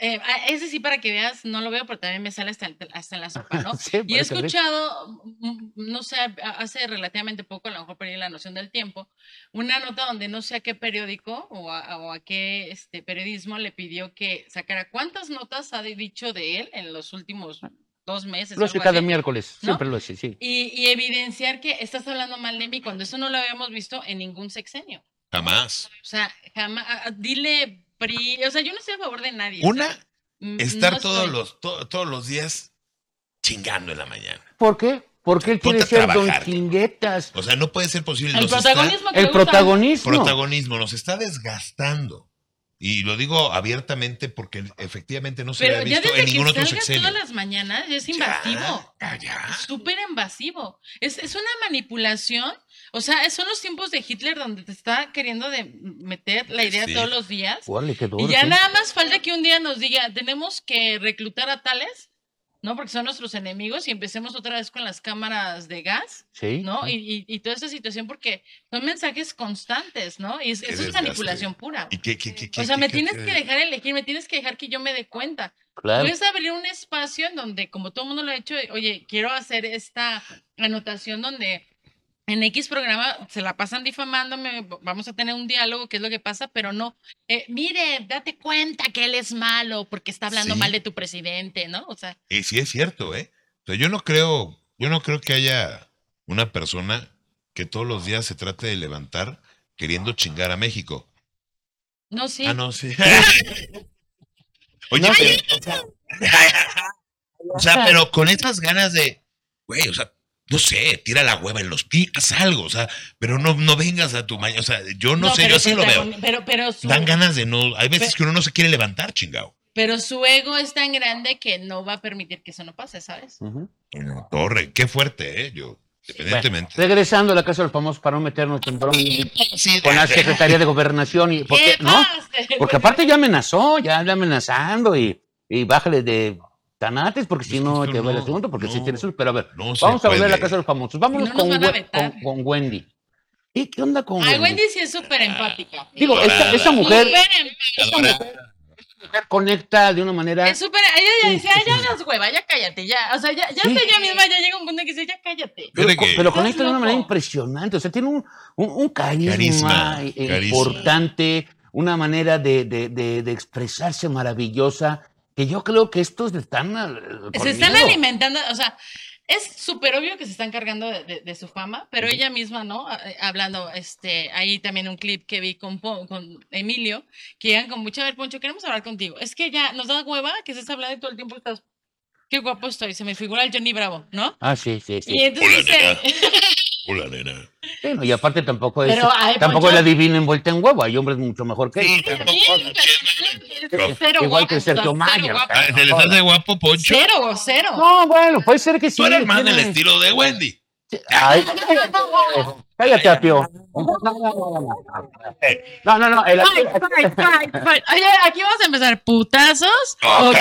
eh, a- ese sí para que veas, no lo veo, pero también me sale hasta, el- hasta la sopa, ¿no? Sí, Y he escuchado, mm, no sé, hace relativamente poco, a lo mejor perdí la noción del tiempo, una nota donde no sé a qué periódico o a, o a qué este, periodismo le pidió que sacara cuántas notas ha dicho de él en los últimos dos meses. Lo hace cada así, miércoles, ¿no? siempre lo hace, sí. y, y evidenciar que estás hablando mal de mí cuando eso no lo habíamos visto en ningún sexenio. Jamás. O sea, jamás, dile PRI, o sea, yo no estoy a favor de nadie. Una, ¿sabes? Mm, estar no todos estoy. los, to- todos los días chingando en la mañana. ¿Por qué? Porque él quiere a ser Don trabajar. Chinguetas. O sea, no puede ser posible. El Nos está- protagonismo que El protagonismo. protagonismo nos está desgastando. Y lo digo abiertamente porque efectivamente no se Pero había visto en ningún que otro sexenio. todas las mañanas es invasivo. ya, ya. Súper invasivo. Es, es una manipulación. O sea, son los tiempos de Hitler donde te está queriendo de meter la idea Sí. todos los días. Órale, qué duro, Y ya sí. nada más falta que un día nos diga, tenemos que reclutar a tales, ¿no? Porque son nuestros enemigos y empecemos otra vez con las cámaras de gas, Sí. ¿no? sí. Y, y- y toda esa situación porque son mensajes constantes, ¿no? Y es, eso es desgaste. manipulación pura. ¿Y qué, qué, qué, O sea, qué- me qué- tienes qué- que dejar elegir, me tienes que dejar que yo me dé cuenta. Claro. Puedes abrir un espacio en donde, como todo el mundo lo ha hecho, oye, quiero hacer esta anotación donde en X programa se la pasan difamándome, vamos a tener un diálogo, qué es lo que pasa, pero no, eh, mire, date cuenta que él es malo porque está hablando Sí. mal de tu presidente, ¿no? O sea, Y sí es cierto, ¿eh? O sea, yo no creo, yo no creo que haya una persona que todos los días se trate de levantar queriendo chingar a México. no, sí. Ah, no, sí. Oye, No, pero, o sea, o sea, pero con esas ganas de, güey, o sea, no sé, tira la hueva en los pies, haz algo, o sea, pero no, no vengas a tu mañana, o sea, yo no, sé, yo así lo veo. Pero, pero, su, Dan ganas de no, hay veces que uno no se quiere levantar, chingado. pero su ego es tan grande que no va a permitir que eso no pase, ¿sabes? Torre, qué fuerte, ¿eh? Yo, Bueno, independientemente. regresando a la casa de los famosos para no meternos en bronca con la Secretaría de Gobernación y ¿por qué? ¿Qué no, porque aparte ya amenazó, ya anda amenazando y, y bájale de tanates porque si Es que no te va el asunto, porque si tienes pero a ver, vamos a volver a la casa de los famosos, vámonos Si no nos con, con, con Wendy. ¿Y qué onda con Ay, Wendy? Wendy sí es súper empática. Digo, esa, mujer, mujer conecta de una manera Es súper. Ella dice, "Ay, ya las hueva, ya cállate, ya. O sea, ya, ya Sí. hasta ella misma ya llega un punto en que dice, ya cállate. Pero, pero conecta de una manera loco. impresionante. O sea, tiene un, un, un carisma, Carisma, eh, carisma. importante, una manera de, de, de, de expresarse maravillosa, que yo creo que estos están... Se están alimentando, o sea, es súper obvio que se están cargando de, de- de su fama, pero ella misma, ¿no? Eh, Hablando, este, ahí también un clip que vi con, con Emilio, que llegan con mucha, a ver, Poncho, queremos hablar contigo. Es que ya nos da hueva que estés hablando y todo el tiempo estás, qué guapo estoy, se me figura el Johnny Bravo, ¿no? Ah, sí, sí, sí. Y entonces Hola, dice, Hola, nena. Sí, no, y aparte tampoco es, Pero, ay, tampoco Poncho- es la divina envuelta en huevo. Hay hombres mucho mejor que Sí, ella. Cero Igual guapo, que Sergio Mayer. Ah, ¿Se les hace guapo, Poncho? Cero, cero. No, bueno, puede ser que sí. Tú eres más del estilo de Wendy. Ay, cállate, Apio. No, no, no. el- Fight, fight, fight, fight. Oye, aquí vamos a empezar. ¿Putazos? Ok.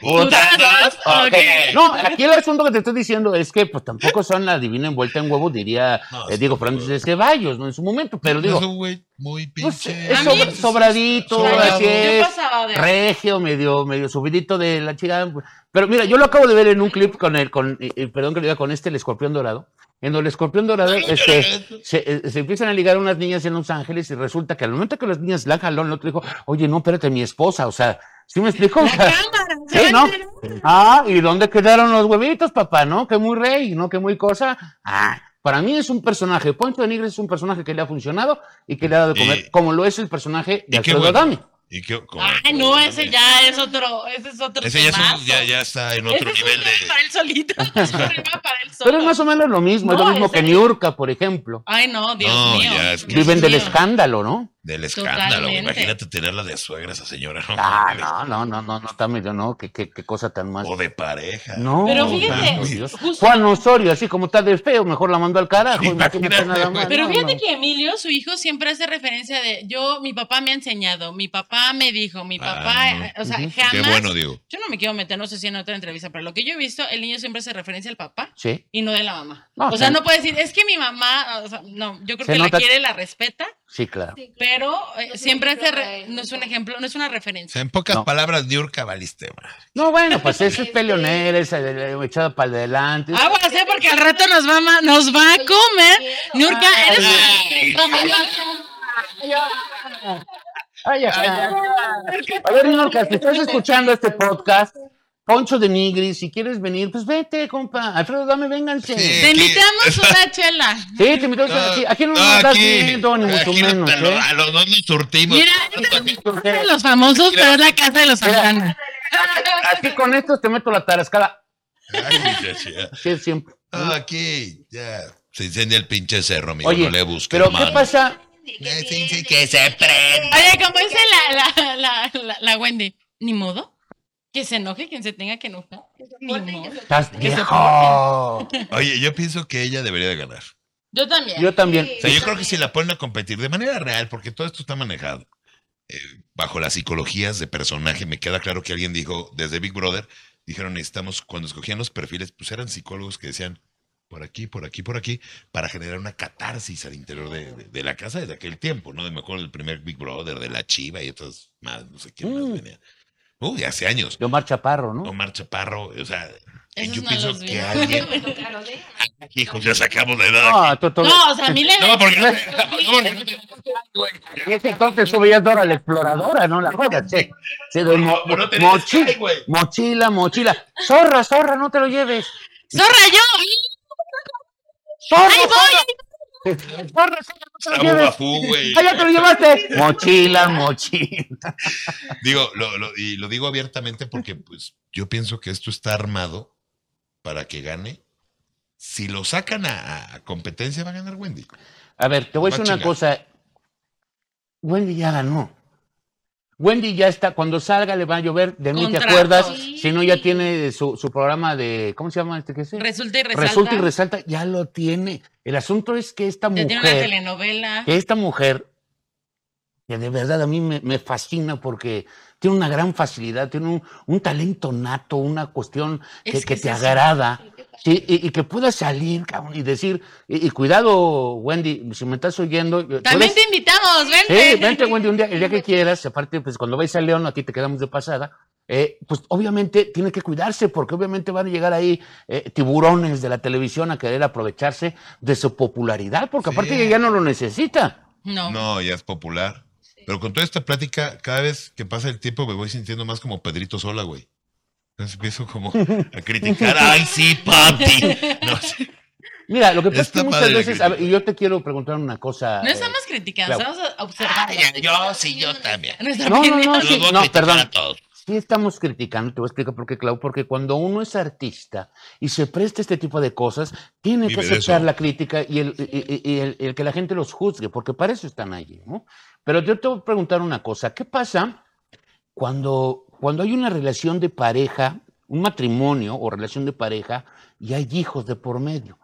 ¿Putazos? Ok. Ok. No, aquí el asunto que te estoy diciendo es que pues tampoco son la divina envuelta en huevo, diría No, eh, Diego Fernández de Ceballos, ¿no? En su momento, pero digo, Es un güey muy pues, pinche. es sobra- sobradito, Sobrado. así es, de. regio, medio, medio subidito de la chica. Pero mira, yo lo acabo de ver en un clip con el, con, eh, perdón que lo diga, con este, el escorpión dorado, en donde el escorpión dorado, este, se, eh, se empiezan a ligar unas niñas en Los Ángeles y resulta que al momento que las niñas la jaló, el otro dijo, oye, no, espérate, mi esposa, o sea, ¿sí me explico? O sea, cámara. Sí, ¿se ¿no? Ah, ¿y dónde quedaron los huevitos, papá? ¿No? Que muy rey, ¿no? Que muy cosa. Ah, para mí es un personaje. Poncho de Nigres es un personaje que le ha funcionado y que le ha dado de comer, Y- como lo es el personaje de Alfredo bueno. Adame. ¿Y qué- cómo- Ay, no, ese ya es otro. Ese es otro. Ese ya, es un- ya, ya está en Ese otro es un nivel tema de. Para él solito. Es un tema para él solo. Pero es más o menos lo mismo, es No, lo mismo ese que es- Niurka, por ejemplo. Ay, no, Dios No, mío. ya es que- Viven del mío. escándalo, ¿no? Del escándalo. Totalmente. Imagínate tenerla de suegra esa señora. No, Ah, no, no, no, no, no, está medio, no, qué, qué, qué cosa tan más. O de pareja. No, Pero fíjate, Dios. justo- Juan Osorio, así como está de feo, mejor la mandó al carajo. Imagínate Imagínate, nada más. Pero no, fíjate no. que Emilio, su hijo, siempre hace referencia de yo, mi papá me ha enseñado, mi papá me dijo, mi Ah, papá, no. o sea, Ujú. Qué jamás. bueno, Diego. Yo no me quiero meter, no sé si en otra entrevista, pero lo que yo he visto, el niño siempre hace referencia al papá Sí, y no de la mamá. No, o sea, sí. no puede decir, es que mi mamá, o sea, no, yo creo Se que nota- la quiere, la respeta, sí, claro. Sí, claro. pero eh, No es siempre hace, re- no es un ejemplo, no es una O referencia. sea, en pocas No. palabras, Diurka valiste, madre. No, bueno, pues esa es Este- peleonera, esa de- de- echada para adelante. Aguas, ¿eh? Porque al rato nos va, a nos va a comer. Nurka, eres... Ay, ay, ay. A ver, Norca, si estás escuchando este podcast, Poncho de Nigris, si quieres venir, pues vete, compa. Alfredo, dame, vénganse. Sí. Sí, Te invitamos una chela. te invitamos a- aquí. Aquí no nos Ah, das aquí. miedo, ni mucho menos, ¿eh? A los dos nos surtimos. Mira, de los famosos, pero es la casa de los Santana. Aquí con estos te meto la tarascada. Sí, siempre. Ah, aquí, ya. Se incendia el pinche cerro, amigo. Oye, no le busques, pero ¿qué pasa? Sí, sí, que se prenda. Oye, como dice la, la, la, la, la Wendy, ni modo. Que se enoje quien se tenga que enojar. Que se viejo. Oye, yo pienso que ella debería de ganar. Yo también. Yo también. O sea, yo creo que si la ponen a competir de manera real, porque todo esto está manejado eh, bajo las psicologías de personaje, me queda claro que alguien dijo, desde Big Brother, dijeron, necesitamos, cuando escogían los perfiles, pues eran psicólogos que decían, por aquí, por aquí, por aquí, para generar una catarsis al interior de, de- de la casa desde aquel tiempo, ¿no? De mejor el primer Big Brother, de la Chiva y otros más, no sé quién Mm. más venía. Uy, hace años. De Omar Chaparro, ¿no? Omar Chaparro, o sea, Esos yo no pienso que alguien... Hijos, ya sacamos la edad. No, No, o sea, a mí le... No, porque... no, porque- En ese entonces tú veías Dora la exploradora, ¿no? La juegas, sí. Sí, de mo- No, no tenías mochila, güey. mochila, mochila. Zorra, zorra, no te lo lleves. ¡Zorra, yo! Zorra, ¡Ahí voy! zorra, zorra, zorra, Bafú, güey. Ah, ya te lo llevaste. Mochila, mochila. Digo, lo, lo- y lo digo abiertamente porque pues yo pienso que esto está armado para que gane. Si lo sacan a, a- competencia, va a ganar Wendy. A ver, te voy a decir una cosa. Wendy ya ganó. Wendy ya está, cuando salga le va a llover, de mí te acuerdas, Sí. si no ya tiene su, su programa de, ¿cómo se llama este que es? Resulta y resalta. Resulta y resalta, ya lo tiene. El asunto es que esta Ya tiene una mujer, telenovela. que esta mujer, que de verdad a mí me, me fascina porque tiene una gran facilidad, tiene un, un talento nato, una cuestión que, Es que que te agrada. Sí, y, y que pueda salir, cabrón, y decir, y, y cuidado, Wendy, si me estás oyendo. También eres- te invitamos, vente. Sí, vente, Wendy, un día, el día que quieras. Aparte, pues cuando vais a León, aquí te quedamos de pasada. eh, pues obviamente tiene que cuidarse, porque obviamente van a llegar ahí eh, tiburones de la televisión a querer aprovecharse de su popularidad, porque Sí. aparte ya no lo necesita. No. No, ya es popular. Pero con toda esta plática, cada vez que pasa el tiempo me voy sintiendo más como Pedrito Sola, güey. Entonces empiezo como a criticar. ¡Ay, sí, papi! No, sí. Mira, lo que pasa es que muchas veces, a ver, crítica. y yo te quiero preguntar una cosa. No eh, estamos criticando, claro. estamos observando. Ay, yo sí, yo también. No, no, no, Los sí, no, perdón. a todos. Sí estamos criticando, te voy a explicar por qué, Clau, porque cuando uno es artista y se presta este tipo de cosas, tiene que Vive aceptar la crítica y, el, y- y- y el- el que la gente los juzgue, porque para eso están allí, ¿no? Pero yo te voy a preguntar una cosa, ¿qué pasa cuando, cuando hay una relación de pareja, un matrimonio o relación de pareja y hay hijos de por medio?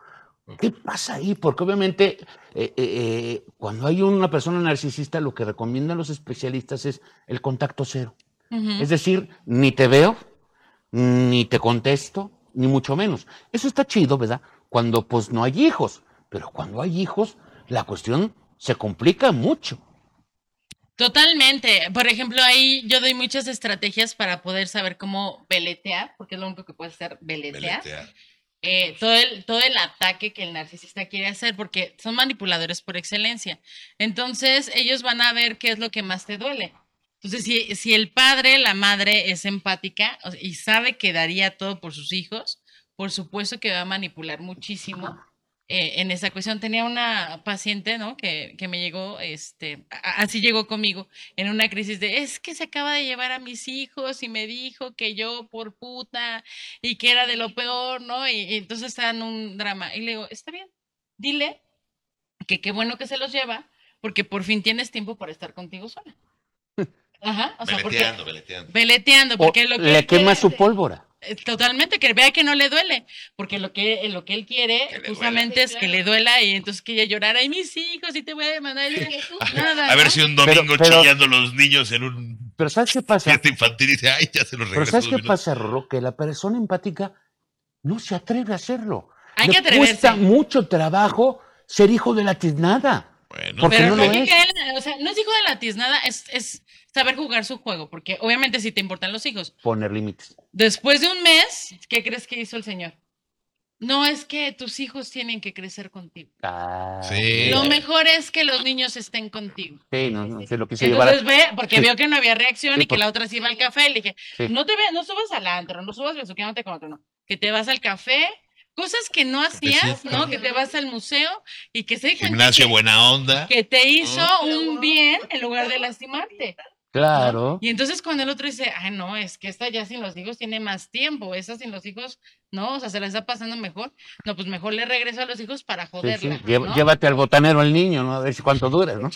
¿Qué pasa ahí? Porque obviamente eh, eh, eh, cuando hay una persona narcisista, lo que recomiendan los especialistas es el contacto cero. Es decir, ni te veo, ni te contesto, ni mucho menos. Eso está chido, ¿verdad? Cuando pues no hay hijos. Pero cuando hay hijos, la cuestión se complica mucho. Totalmente. Por ejemplo, ahí yo doy muchas estrategias para poder saber cómo veletear, porque es lo único que puede hacer veletear. Veletear. eh, todo, el, todo el ataque que el narcisista quiere hacer, porque son manipuladores por excelencia. Entonces, ellos van a ver qué es lo que más te duele. Entonces, si, si el padre, la madre es empática y sabe que daría todo por sus hijos, por supuesto que va a manipular muchísimo eh, en esa cuestión. Tenía una paciente, ¿no? Que, que me llegó, este, a- así llegó conmigo, en una crisis de, es que se acaba de llevar a mis hijos y me dijo que yo por puta y que era de lo peor, ¿no? Y, y entonces está en un drama. Y le digo, está bien, dile que qué bueno que se los lleva, porque por fin tienes tiempo para estar contigo sola. Ajá, o sea, porque Veleteando, veleteando. veleteando, O porque lo que le quema su pólvora. Eh, Totalmente, que vea que no le duele, porque lo que, lo que él quiere justamente duela. es que le duela y entonces que ella llorara, ay mis hijos, y te voy a demandar. nada, A ver ¿no? si un domingo Pero- pero- chillando los niños en un Pero ¿sabes qué pasa? fiesta infantil y dice, ay, ya se los Pero. ¿sabes qué minutos". pasa, Rorro? Que la persona empática no se atreve a hacerlo. Hay Le que atreverse. cuesta mucho trabajo ser hijo de la tiznada. Bueno, Porque Pero no lo es. que caer- o sea, no es hijo de la tiznada, es, es saber jugar su juego, porque obviamente si te importan los hijos. Poner límites. Después de un mes, ¿qué crees que hizo el señor? No es que tus hijos tienen que crecer contigo. Ah, Sí. Lo mejor es que los niños estén contigo. Sí, no, no, se lo quise llevar. Entonces ve, porque Sí. vio que no había reacción Sí, y que por- la otra se iba al café. Le dije, Sí. no te ve, no subas al antro, no subas besuqueándote con otro, no. Que te vas al café, cosas que no hacías. ¿no? Que te vas al museo y que se Gimnasio que, buena onda. que te hizo Oh. un bien en lugar de lastimarte. Claro. Y entonces cuando el otro dice, ay, no, es que esta ya sin los hijos tiene más tiempo, esa sin los hijos, no, o sea, se la está pasando mejor. No, pues mejor le regreso a los hijos para Sí, sí. joderla. Lleva- ¿no? Llévate al botanero al niño, ¿no? A ver si cuánto dura, ¿no?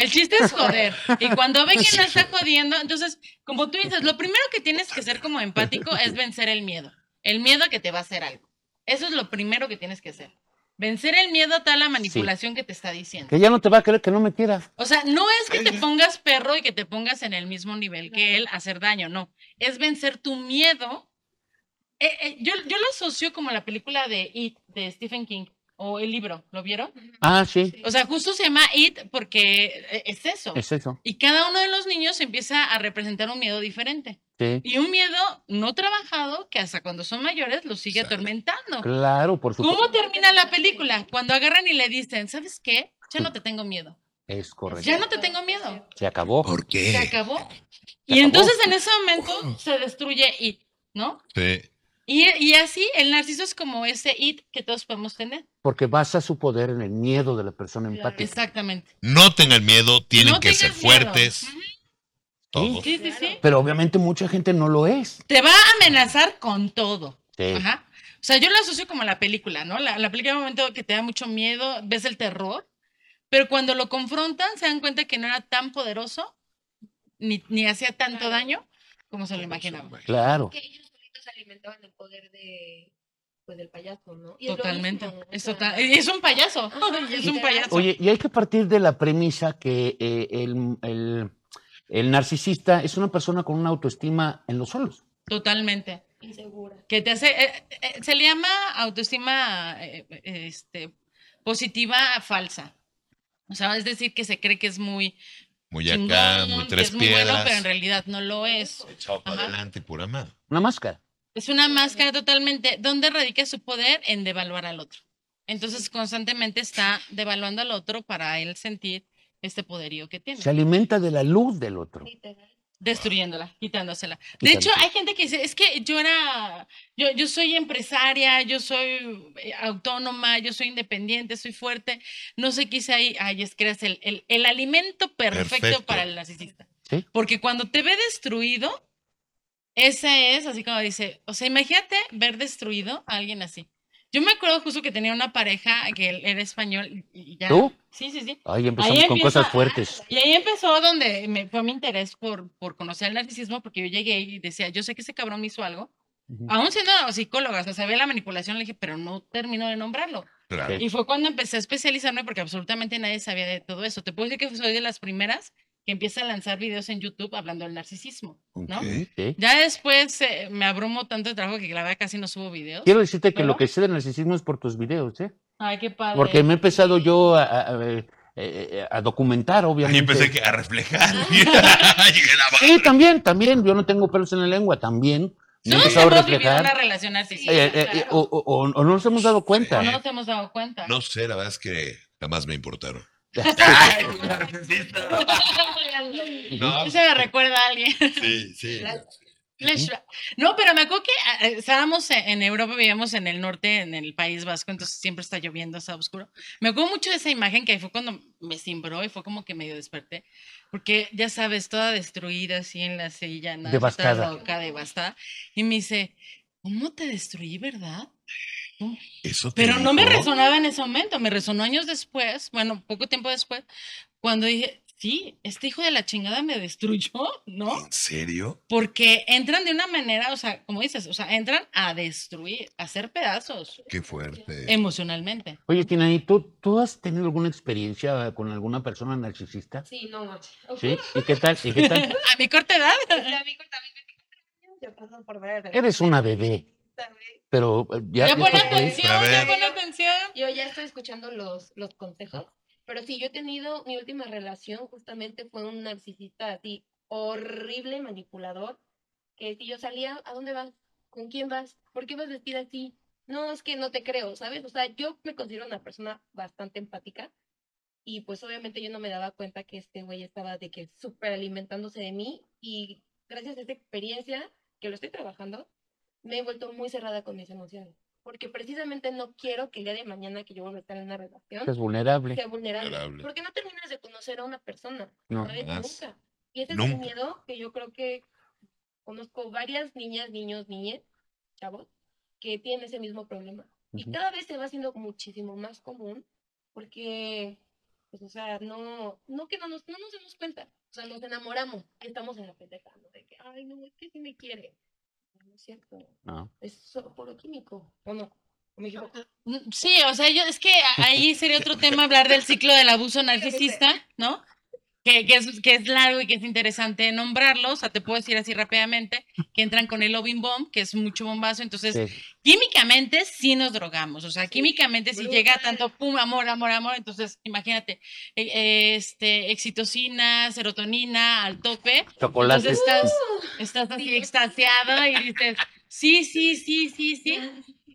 El chiste es joder. Y cuando ve que no está jodiendo, entonces, como tú dices, lo primero que tienes que ser como empático es vencer el miedo. El miedo a que te va a hacer algo. Eso es lo primero que tienes que hacer. Vencer el miedo a tal la manipulación que te está diciendo. Que ya no te va a creer que no me quiera. O sea, no es que te pongas perro y que te pongas en el mismo nivel que él a hacer daño, no. Es vencer tu miedo. Eh, eh, yo, yo lo asocio como la película de It de Stephen King o el libro, ¿lo vieron? Ah, sí, O sea, justo se llama It porque eh, es eso. es eso. Y cada uno de los niños empieza a representar un miedo diferente. Sí. Y un miedo no trabajado que hasta cuando son mayores los sigue Exacto. atormentando. Claro, por supuesto. ¿Cómo termina la película? Cuando agarran y le dicen, ¿sabes qué? Ya no te tengo miedo. Es correcto. Ya no te tengo miedo. Se acabó. ¿Por Se qué? acabó. Se Y acabó. entonces en ese momento se destruye It, ¿no? Sí. Y, y así el narciso es como ese It que todos podemos tener. Porque basa su poder en el miedo de la persona Claro. empática. Exactamente. No tengan miedo, tienen No que ser miedo. fuertes. Todos. Sí, sí, sí. Pero obviamente mucha gente no lo es. Te va a amenazar con todo. Sí. Ajá. O sea, yo lo asocio como la película, ¿no? La, la película en un momento que te da mucho miedo, ves el terror, pero cuando lo confrontan se dan cuenta que no era tan poderoso ni, ni hacía tanto Claro. daño como se lo imaginaban. Claro. Que ellos solitos alimentaban el poder de, pues, del payaso, ¿no? Y es Totalmente. mismo, Es, total, es un payaso. Es un payaso. Oye, y hay que partir de la premisa que eh, el, el- el narcisista es una persona con una autoestima en los solos. Totalmente. Insegura. Que te hace. eh, eh, se le llama autoestima eh, eh, este, positiva falsa. O sea, es decir, que se cree que es muy. Muy acá, chingón, muy que tres es muy piedras. bueno, pero en realidad no lo es. Echado para adelante, pura madre. Una máscara. Es una máscara totalmente. ¿Dónde radica su poder? En devaluar al otro. Entonces, constantemente está devaluando al otro para él sentir este poderío que tiene. Se alimenta de la luz del otro. Literal. Destruyéndola, quitándosela. De hecho, hay gente que dice, es que yo era, yo, yo soy empresaria, yo soy eh, autónoma, yo soy independiente, soy fuerte, no sé qué hice ahí. Ay, es que eres el, el, el alimento perfecto, Perfecto. para el narcisista. Sí. Porque cuando te ve destruido, ese es así como dice, o sea, imagínate ver destruido a alguien así. Yo me acuerdo justo que tenía una pareja que él era español y ya. ¿Tú? Sí, sí, sí. Ahí empezamos Ahí con empieza- cosas fuertes. Y ahí empezó donde me, fue mi interés por, por conocer el narcisismo, porque yo llegué y decía, yo sé que ese cabrón me hizo algo. Ujú. Aún siendo psicóloga, o sea, sabía la manipulación, le dije, pero no termino de nombrarlo. Claro. Y fue cuando empecé a especializarme porque absolutamente nadie sabía de todo eso. Te puedo decir que soy de las primeras que empieza a lanzar videos en YouTube hablando del narcisismo, ¿no? Ya después eh, me abrumo tanto de trabajo que la verdad casi no subo videos. Quiero decirte que ¿No? lo que sé del narcisismo es por tus videos, ¿eh? Ay, qué padre. Porque me he empezado yo a, a- a- eh, eh, a documentar, obviamente. empecé que a reflejar. Sí, también, también. Yo no tengo pelos en la lengua, también. Me he Todos empezado a hemos vivido reflejar. una relación narcisista. Eh, eh, eh, o, o- o- o no nos hemos dado cuenta. o no nos hemos dado cuenta. No sé, la verdad es que jamás me importaron. No, Se me recuerda a alguien. sí, sí. No, pero me acuerdo que ah, eh, estábamos en en Europa, vivíamos en el norte, en el País Vasco, entonces siempre está lloviendo, está oscuro. Me acuerdo mucho de esa imagen que ahí fue cuando me cimbró y fue como que medio desperté, porque ya sabes, toda destruida así en la silla, nada, Devastada. loca, devastada. Y me dice, ¿cómo te destruí, verdad? Eso Pero no me resonaba en ese momento, me resonó años después, bueno, poco tiempo después, cuando dije, sí, este hijo de la chingada me destruyó, ¿no? ¿En serio? Porque entran de una manera, o sea, como dices, o sea, entran a destruir, a hacer pedazos Qué fuerte. emocionalmente. Oye, Tina, ¿y tú, tú has tenido alguna experiencia con alguna persona narcisista? Sí, no, no. ¿Sí? ¿Y qué tal? ¿Y qué tal? A mi corta edad. A mí con- también 24 años, ya pasó por varias Eres una bebé. Pero eh, ya... Ya ya pon atención, ya pon atención. Yo ya estoy escuchando los, los consejos, pero sí, yo he tenido, mi última relación justamente fue un narcisista así, horrible, manipulador, que si yo salía, ¿a dónde vas? ¿Con quién vas? ¿Por qué vas vestida así? No, es que no te creo, ¿sabes? O sea, yo me considero una persona bastante empática y pues obviamente yo no me daba cuenta que este güey estaba de que súper alimentándose de mí y gracias a esta experiencia que lo estoy trabajando, me he vuelto muy cerrada con mis emociones. Porque precisamente no quiero que el día de mañana que yo vuelva a estar en una relación Es vulnerable. sea vulnerable. Vulnerable. Porque no terminas de conocer a una persona, No. Nunca. Y ese es el Nunca. miedo que yo creo que conozco varias niñas, niños, niñas, chavos, que tienen ese mismo problema. Y Ujú. cada vez se va haciendo muchísimo más común porque, pues, o sea, no, no que no nos, no nos damos cuenta. O sea, nos enamoramos. Ahí estamos en la pendeja, ¿no? De que, ay, no, es que sí me quiere. No es cierto. No. Es solo puro químico. ¿O no? Mm, Sí, o sea, yo, es que ahí sería otro tema hablar del ciclo del abuso narcisista, ¿no? Que, que es, que es largo y que es interesante nombrarlo, o sea, te puedo decir así rápidamente, que entran con el loving bomb, que es mucho bombazo, entonces Sí. químicamente sí nos drogamos, o sea, Sí, químicamente si brutal. llega tanto, pum, amor, amor, amor, entonces imagínate, eh, este, excitocina, serotonina al tope, Chocolate. entonces estás, estás así Sí. extasiado y dices, sí, sí, sí, sí, sí,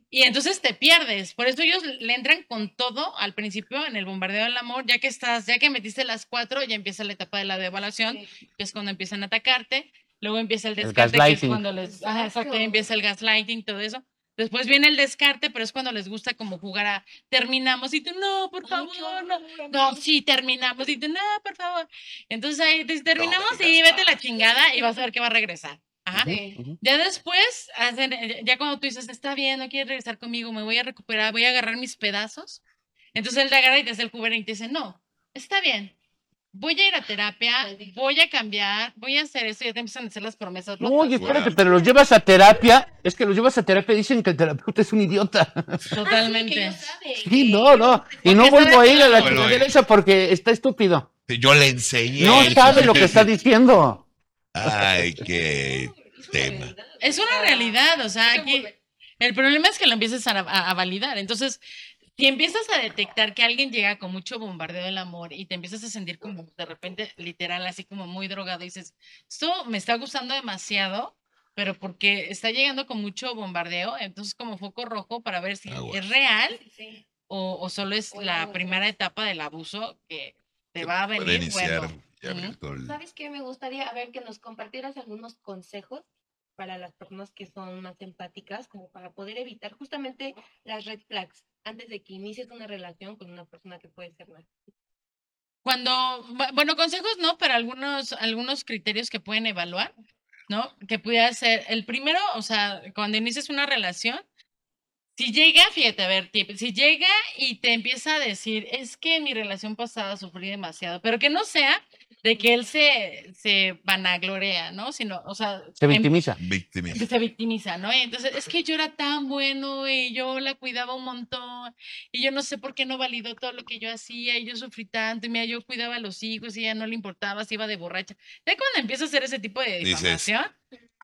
y entonces te pierdes. Por eso ellos le entran con todo al principio en el bombardeo del amor, ya que estás, ya que metiste las cuatro, ya empieza la etapa de la devaluación, Sí. que es cuando empiezan a atacarte. Luego empieza el El descarte, que es gaslighting. cuando les, ajá, exacto, empieza el gaslighting, todo eso. Después viene el descarte, pero es cuando les gusta como jugar a terminamos y tú no, por Ay, favor, qué no. No, sí, terminamos y tú no, por favor. Entonces ahí dices, terminamos me y vete la chingada y vas a ver que va a regresar. Ajá. Sí. Ujú. Ya después, hacen- eh, ya cuando tú dices, está bien, no quieres regresar conmigo, me voy a recuperar, voy a agarrar mis pedazos. Entonces él te agarra y te hace el juguete y te dice, no, está bien, voy a ir a terapia, voy a cambiar, voy a hacer esto, y ya te empiezan a hacer las promesas. No, locas. oye, espérate, pero los llevas a terapia. Es que los llevas a terapia y dicen que el terapeuta es un idiota. Ah, sí, que Totalmente. Sí, no, no. Y no vuelvo a ir a la chingadera eh. esa porque está estúpido. Yo le enseñé. No sabe lo que está diciendo. Ay, qué tema. realidad, Es una sea, realidad, o sea, aquí el problema es que lo empieces a, a- a validar. Entonces, si empiezas a detectar que alguien llega con mucho bombardeo del amor y te empiezas a sentir como de repente literal, así como muy drogado, y dices, esto me está gustando demasiado, pero porque está llegando con mucho bombardeo, entonces como foco rojo para ver si Aguas. es real Sí. o, o solo es O la primera etapa del abuso que te va a venir. iniciar bueno. y abrir Ujú. todo el- ¿Sabes qué? Me gustaría a ver que nos compartieras algunos consejos para las personas que son más empáticas, como para poder evitar justamente las red flags antes de que inicies una relación con una persona que puede ser más. Cuando, bu- bueno, consejos no, pero algunos, algunos criterios que pueden evaluar, ¿no? Que pudiera ser, el primero, o sea, cuando inicias una relación, si llega, fíjate, a ver, si llega y te empieza a decir, es que en mi relación pasada sufrí demasiado, pero que no sea de que él se, se vanaglorea, ¿no? Sino, o sea, Se victimiza. Víctima. que se victimiza, ¿no? Entonces, es que yo era tan bueno y yo la cuidaba un montón y yo no sé por qué no validó todo lo que yo hacía y yo sufrí tanto y mira, yo cuidaba a los hijos y ella no le importaba si iba de borracha. Ya cuando empieza a hacer ese tipo de Dices, difamación,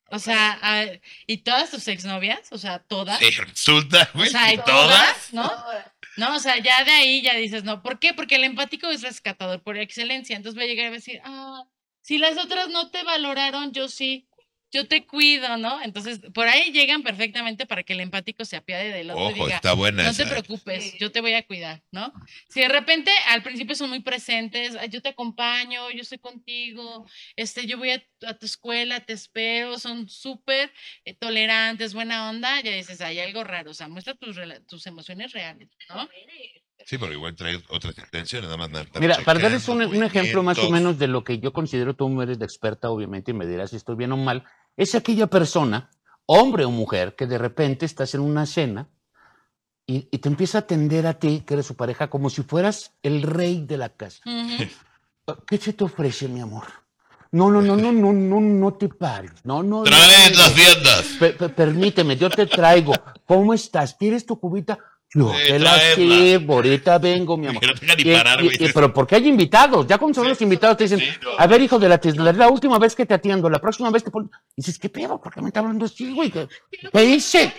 o sea, a ver, y todas tus exnovias, o sea, todas, Sí, resulta, o güey, sea, y y todas, todas. ¿No? O sea, ya de ahí ya dices, no, ¿por qué? Porque el empático es rescatador por excelencia. Entonces va a llegar y va a decir, ah, si las otras no te valoraron, yo sí, yo te cuido, ¿no? Entonces, por ahí llegan perfectamente para que el empático se apiade del otro y Ojo, diga, está buena no te esa. preocupes, yo te voy a cuidar, ¿no? Si de repente al principio son muy presentes, "Ay, yo te acompaño, yo estoy contigo, este, yo voy a, tu- a tu escuela, te espero, son súper eh, tolerantes, buena onda, ya dices, hay algo raro, o sea, muestra tus, rela- tus emociones reales, ¿no? Sí, pero igual trae otras intenciones, nada más. Mira, para darles un, un ejemplo más o menos de lo que yo considero, tú eres de experta, obviamente, y me dirás si estoy bien o mal, es aquella persona, hombre o mujer, que de repente estás en una cena y, y te empieza a atender a ti, que eres su pareja, como si fueras el rey de la casa. Ujú. ¿Qué se te ofrece, mi amor? No, no, no, no, no, no, no te pares. No, no. Trae no, las no. viandas. Pe- pe- permíteme, yo te traigo. ¿Cómo estás? ¿Quieres tu cubita? Sí, te la ahorita vengo, mi amor. Que no tenga ni Y- parar, y- güey. y- pero porque hay invitados, ya cuando son Sí, los invitados te dicen, sí, no. a ver, hijo de la tisla, la última vez que te atiendo, la próxima vez te pones... Dices, ¿qué pedo? ¿Por qué me está hablando así, güey? ¿Qué, qué hice?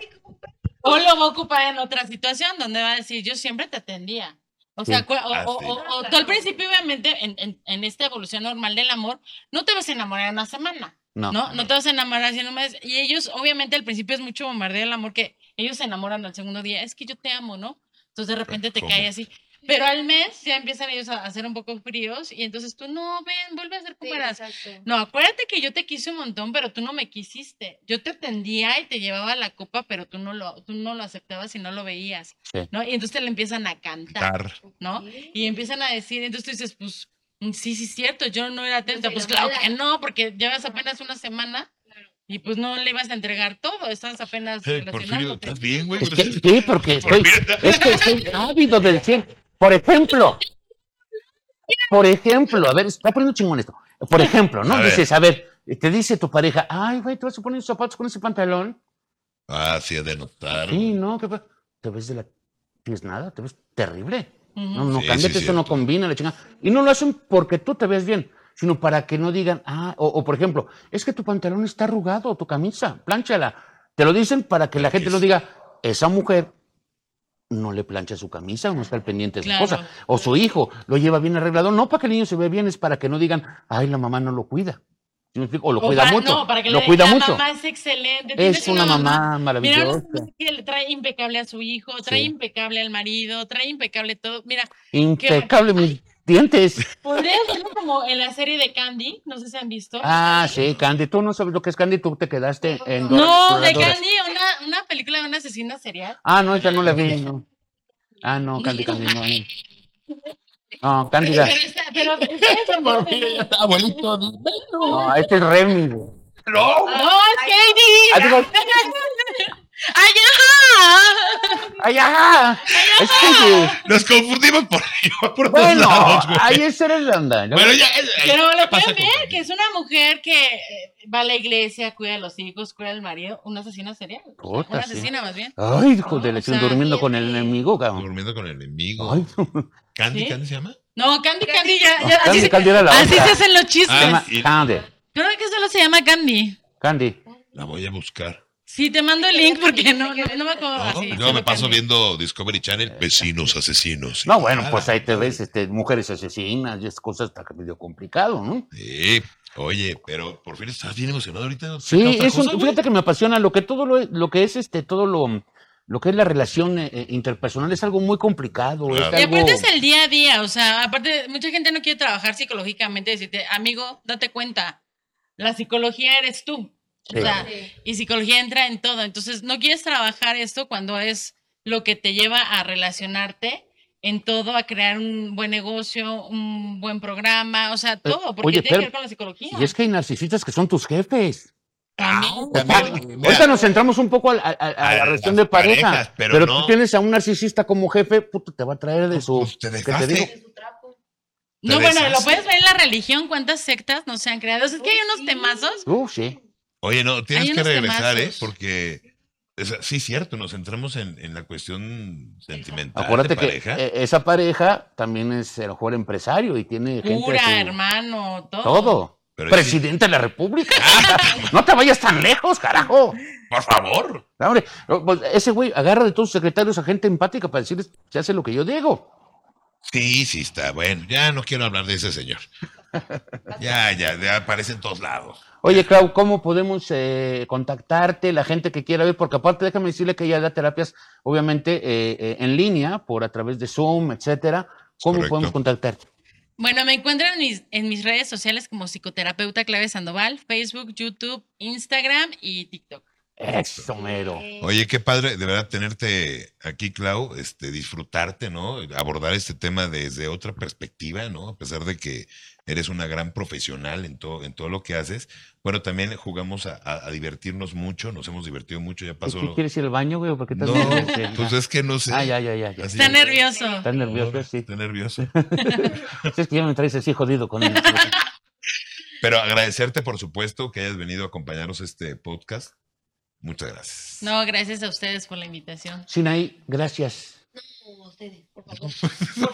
O lo va a ocupar en otra situación donde va a decir, yo siempre te atendía. O sea, Sí. o, Ah, o- o- o tú al principio, obviamente, en, en- en esta evolución normal del amor, no te vas a enamorar en una semana. No. No, no te vas a enamorar así en un mes. Y ellos, obviamente, al principio es mucho bombardeo del amor que ellos se enamoran al segundo día. Es que yo te amo, ¿no? Entonces de repente te ¿Cómo? cae así. Pero al mes ya empiezan ellos a, ser un poco fríos y entonces tú, no, ven, vuelve a ser como Sí, eras. exacto. No, acuérdate que yo te quise un montón, pero tú no me quisiste. Yo te atendía y te llevaba la copa, pero tú no lo, tú no lo aceptabas y no lo veías, Sí. ¿no? Y entonces te le empiezan a cantar, Tar. ¿no? Sí. Y empiezan a decir, entonces tú dices, pues, mm, sí, sí, es cierto, yo no era atenta. Pues claro que no, porque llevas apenas una semana y pues no le ibas a entregar todo, estás apenas Hey, relacionándote. ¿estás bien, güey? Es que, sí, porque estoy, es que estoy ávido del cielo. Por ejemplo, por ejemplo, a ver, está poniendo chingón esto. Por ejemplo, ¿no? A ver. Dices, a ver, te dice tu pareja, ay, güey, ¿te vas a poner esos zapatos con ese pantalón? Ah, sí, de notar. Sí, no, ¿qué pasa? Te ves de la... Tienes nada, te ves terrible. No, no, Sí, cámbiate, sí, esto no combina, la chingada. Y no lo hacen porque tú te ves bien, sino para que no digan, ah, o, o por ejemplo, es que tu pantalón está arrugado, o tu camisa, planchala. Te lo dicen para que la gente no diga, esa mujer no le plancha su camisa o no está al pendiente de su Claro. esposa. O su hijo lo lleva bien arreglado. No para que el niño se vea bien, es para que no digan, ay, la mamá no lo cuida. ¿Sí me explico? O lo O cuida para- mucho. No, para que lo le cuida la mucho. mamá es excelente. Es una mamá Mira, una maravillosa. mamá que le trae impecable a su hijo, trae Sí. impecable al marido, trae impecable todo. Mira, Impecable mis dientes. podría ser como en la serie de Candy, no sé si han visto. Ah, sí, Candy. Tú no sabes lo que es Candy, tú te quedaste en No, de. Candy, una, una película de una asesina serial. Ah, no, esa no la vi, no. Ah, no, Candy, Candy, no. No, No, Cándida. Pero, está- pero. Abuelito. No, este es Remy. No. No, es Katie. Ah, digo, ¡Ay, ¡Ay, ajá! Es que, Nos confundimos por, por todos bueno, lados, güey. ahí es Irlanda. Bueno, ya. eh, Pero lo pasa pueden ver, que es una mujer que eh, va a la iglesia, cuida a los hijos, cuida al marido, una asesina serial. Una sí. asesina más bien. Ay, hijo de la durmiendo con es el enemigo, cabrón. Durmiendo con el enemigo. Ay, ¿Candy, ¿Sí? Candy se llama? No, Candy, Candy, ya, ya- Candy, así, Candy era la así se hacen los Se chistes. y- Candy. Creo que solo se llama Candy. Candy. La voy a buscar. Sí, te mando el link porque no, no, no me acuerdo No, así. yo me paso viendo Discovery Channel, vecinos asesinos. No, bueno, pues ahí te ves, este, mujeres asesinas y esas cosas está medio complicado, ¿no? Sí. Oye, pero por fin estás bien emocionado ahorita. Sí, ¿Qué otra es un- cosa, fíjate que me apasiona lo que todo lo, lo que es este, todo lo, lo que es la relación eh, eh, interpersonal es algo muy complicado. es Claro. Y algo- aparte es el día a día, o sea, aparte mucha gente no quiere trabajar psicológicamente, decirte, amigo, date cuenta, la psicología eres tú. Sí. O sea, Sí. y psicología entra en todo. Entonces, no quieres trabajar esto cuando es lo que te lleva a relacionarte en todo, a crear un buen negocio, un buen programa, o sea, todo, porque oye, tiene pero- que ver con la psicología. Y es que hay narcisistas que son tus jefes. También. También, mira, Ahorita nos centramos un poco a, a- a- a A la relación de pareja, parejas, pero pero, no. tú tienes a un narcisista como jefe, puto, te va a traer de su... Pues te ¿qué te dejaste. digo? No, bueno, lo puedes ver en la religión, cuántas sectas no se han creado. Es que hay unos temazos. Uh, sí. Oye, no, tienes que regresar, ¿eh? Porque, sea, sí, cierto, nos centramos en, en la cuestión sentimental. Acuérdate de que pareja. eh, esa pareja también es el mejor empresario y tiene gente... su- hermano, todo. Todo. Pero Presidente de la República. no te vayas tan lejos, carajo. Por favor. No, Hombre, pues, ese güey agarra de todos sus secretarios a gente empática para decirles, se hace lo que yo digo. Sí, sí, está bueno. Ya no quiero hablar de ese señor. Ya, ya, ya aparece en todos lados. Oye, Clau, ¿cómo podemos eh, contactarte, la gente que quiera ver? Porque aparte, déjame decirle que ella da terapias, obviamente, eh, eh, en línea, por a través de Zoom, etcétera. ¿Cómo Correcto. podemos contactarte? Bueno, me encuentran en mis, en mis redes sociales como psicoterapeuta Clave Sandoval, Facebook, YouTube, Instagram y TikTok. Eso, mero. Oye, qué padre, de verdad, tenerte aquí, Clau, este, disfrutarte, ¿no? Abordar este tema desde otra perspectiva, ¿no? A pesar de que eres una gran profesional en todo, en todo lo que haces. Bueno, también jugamos a, a- a divertirnos mucho, nos hemos divertido mucho, ya ¿Y pasó. ¿Qué quieres ir al baño, güey? Porque estás No, bien- pues es que no sé. Ah, ya, ya, ya. ya. Está es. nervioso. Estás nervioso, sí. Estoy nervioso. Es que ya me traes así jodido con él. Pero agradecerte, por supuesto, que hayas venido a acompañarnos este podcast. Muchas gracias. No, gracias a ustedes por la invitación. Sinaí, gracias. No, ustedes, por favor. Por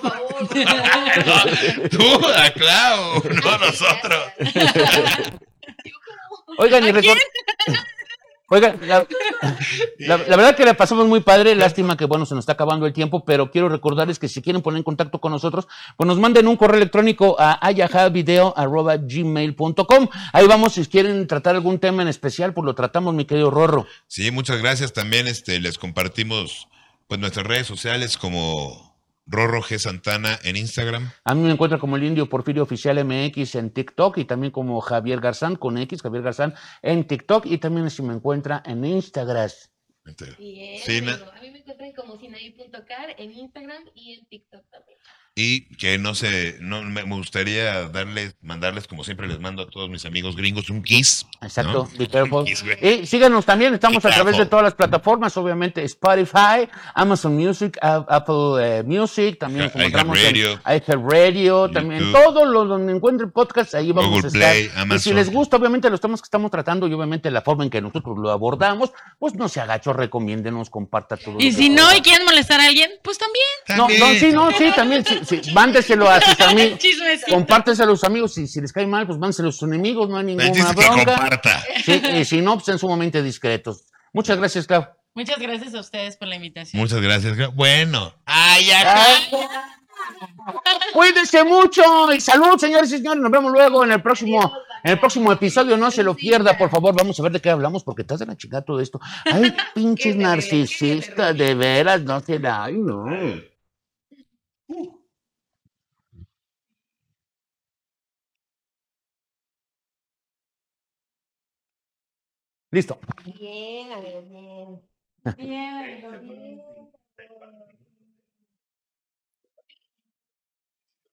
favor, por favor. Tú, a Clau, no nosotros. Yo como- Oigan, y recuerden. Oigan, la, la- la verdad que la pasamos muy padre, lástima que bueno, se nos está acabando el tiempo, pero quiero recordarles que si quieren poner en contacto con nosotros, pues nos manden un correo electrónico a ayahavideo.gmail.com. Ahí vamos, si quieren tratar algún tema en especial, pues lo tratamos, mi querido Rorro. Sí, muchas gracias. También este, les compartimos pues, nuestras redes sociales como Rorro G. Santana en Instagram. A mí me encuentra como el Indio Porfirio Oficial MX en TikTok y también como Javier Garzán con X, Javier Garzán en TikTok y también si me encuentra en Instagram. Este, Bien, Sí, na- amigo. A mí me encuentran como sinaí.car en Instagram y en TikTok también. Y que no sé, no me gustaría darles, mandarles, como siempre les mando a todos mis amigos gringos, un kiss. Exacto, ¿no? Kiss. Y síganos también, estamos a través de todas las plataformas, obviamente Spotify, Amazon Music, A- Apple eh, Music, también nos encontramos en Radio. iHeartRadio, también YouTube. todos los donde encuentren podcast, ahí vamos Google a estar. Play, Y si Amazon. les gusta, obviamente, los temas que estamos tratando y obviamente la forma en que nosotros lo abordamos, pues no se agacho, recomiéndenos, comparta todo. Y si no y quieren molestar a alguien, pues también. No, sí, no, sí, también, sí, sí, mándeselo a sus amigos. Compárteselo a los amigos, si, si les cae mal, pues mándeselo a sus enemigos, no hay ninguna bronca. comparta. Sí, y si no, pues en su momento discretos. Muchas gracias, Clau. Muchas gracias a ustedes por la invitación. Muchas gracias. Bueno. Ay, Cuídense mucho y salud, señores y señores. Nos vemos luego en el próximo, en el próximo episodio. No se lo pierda, por favor. Vamos a ver de qué hablamos, porque estás de la chingada todo esto. Ay, pinches narcisistas, de veras, no será. Ay, no. Listo. Bien, amigo, bien. Bien.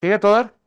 ¿Sigue a todo?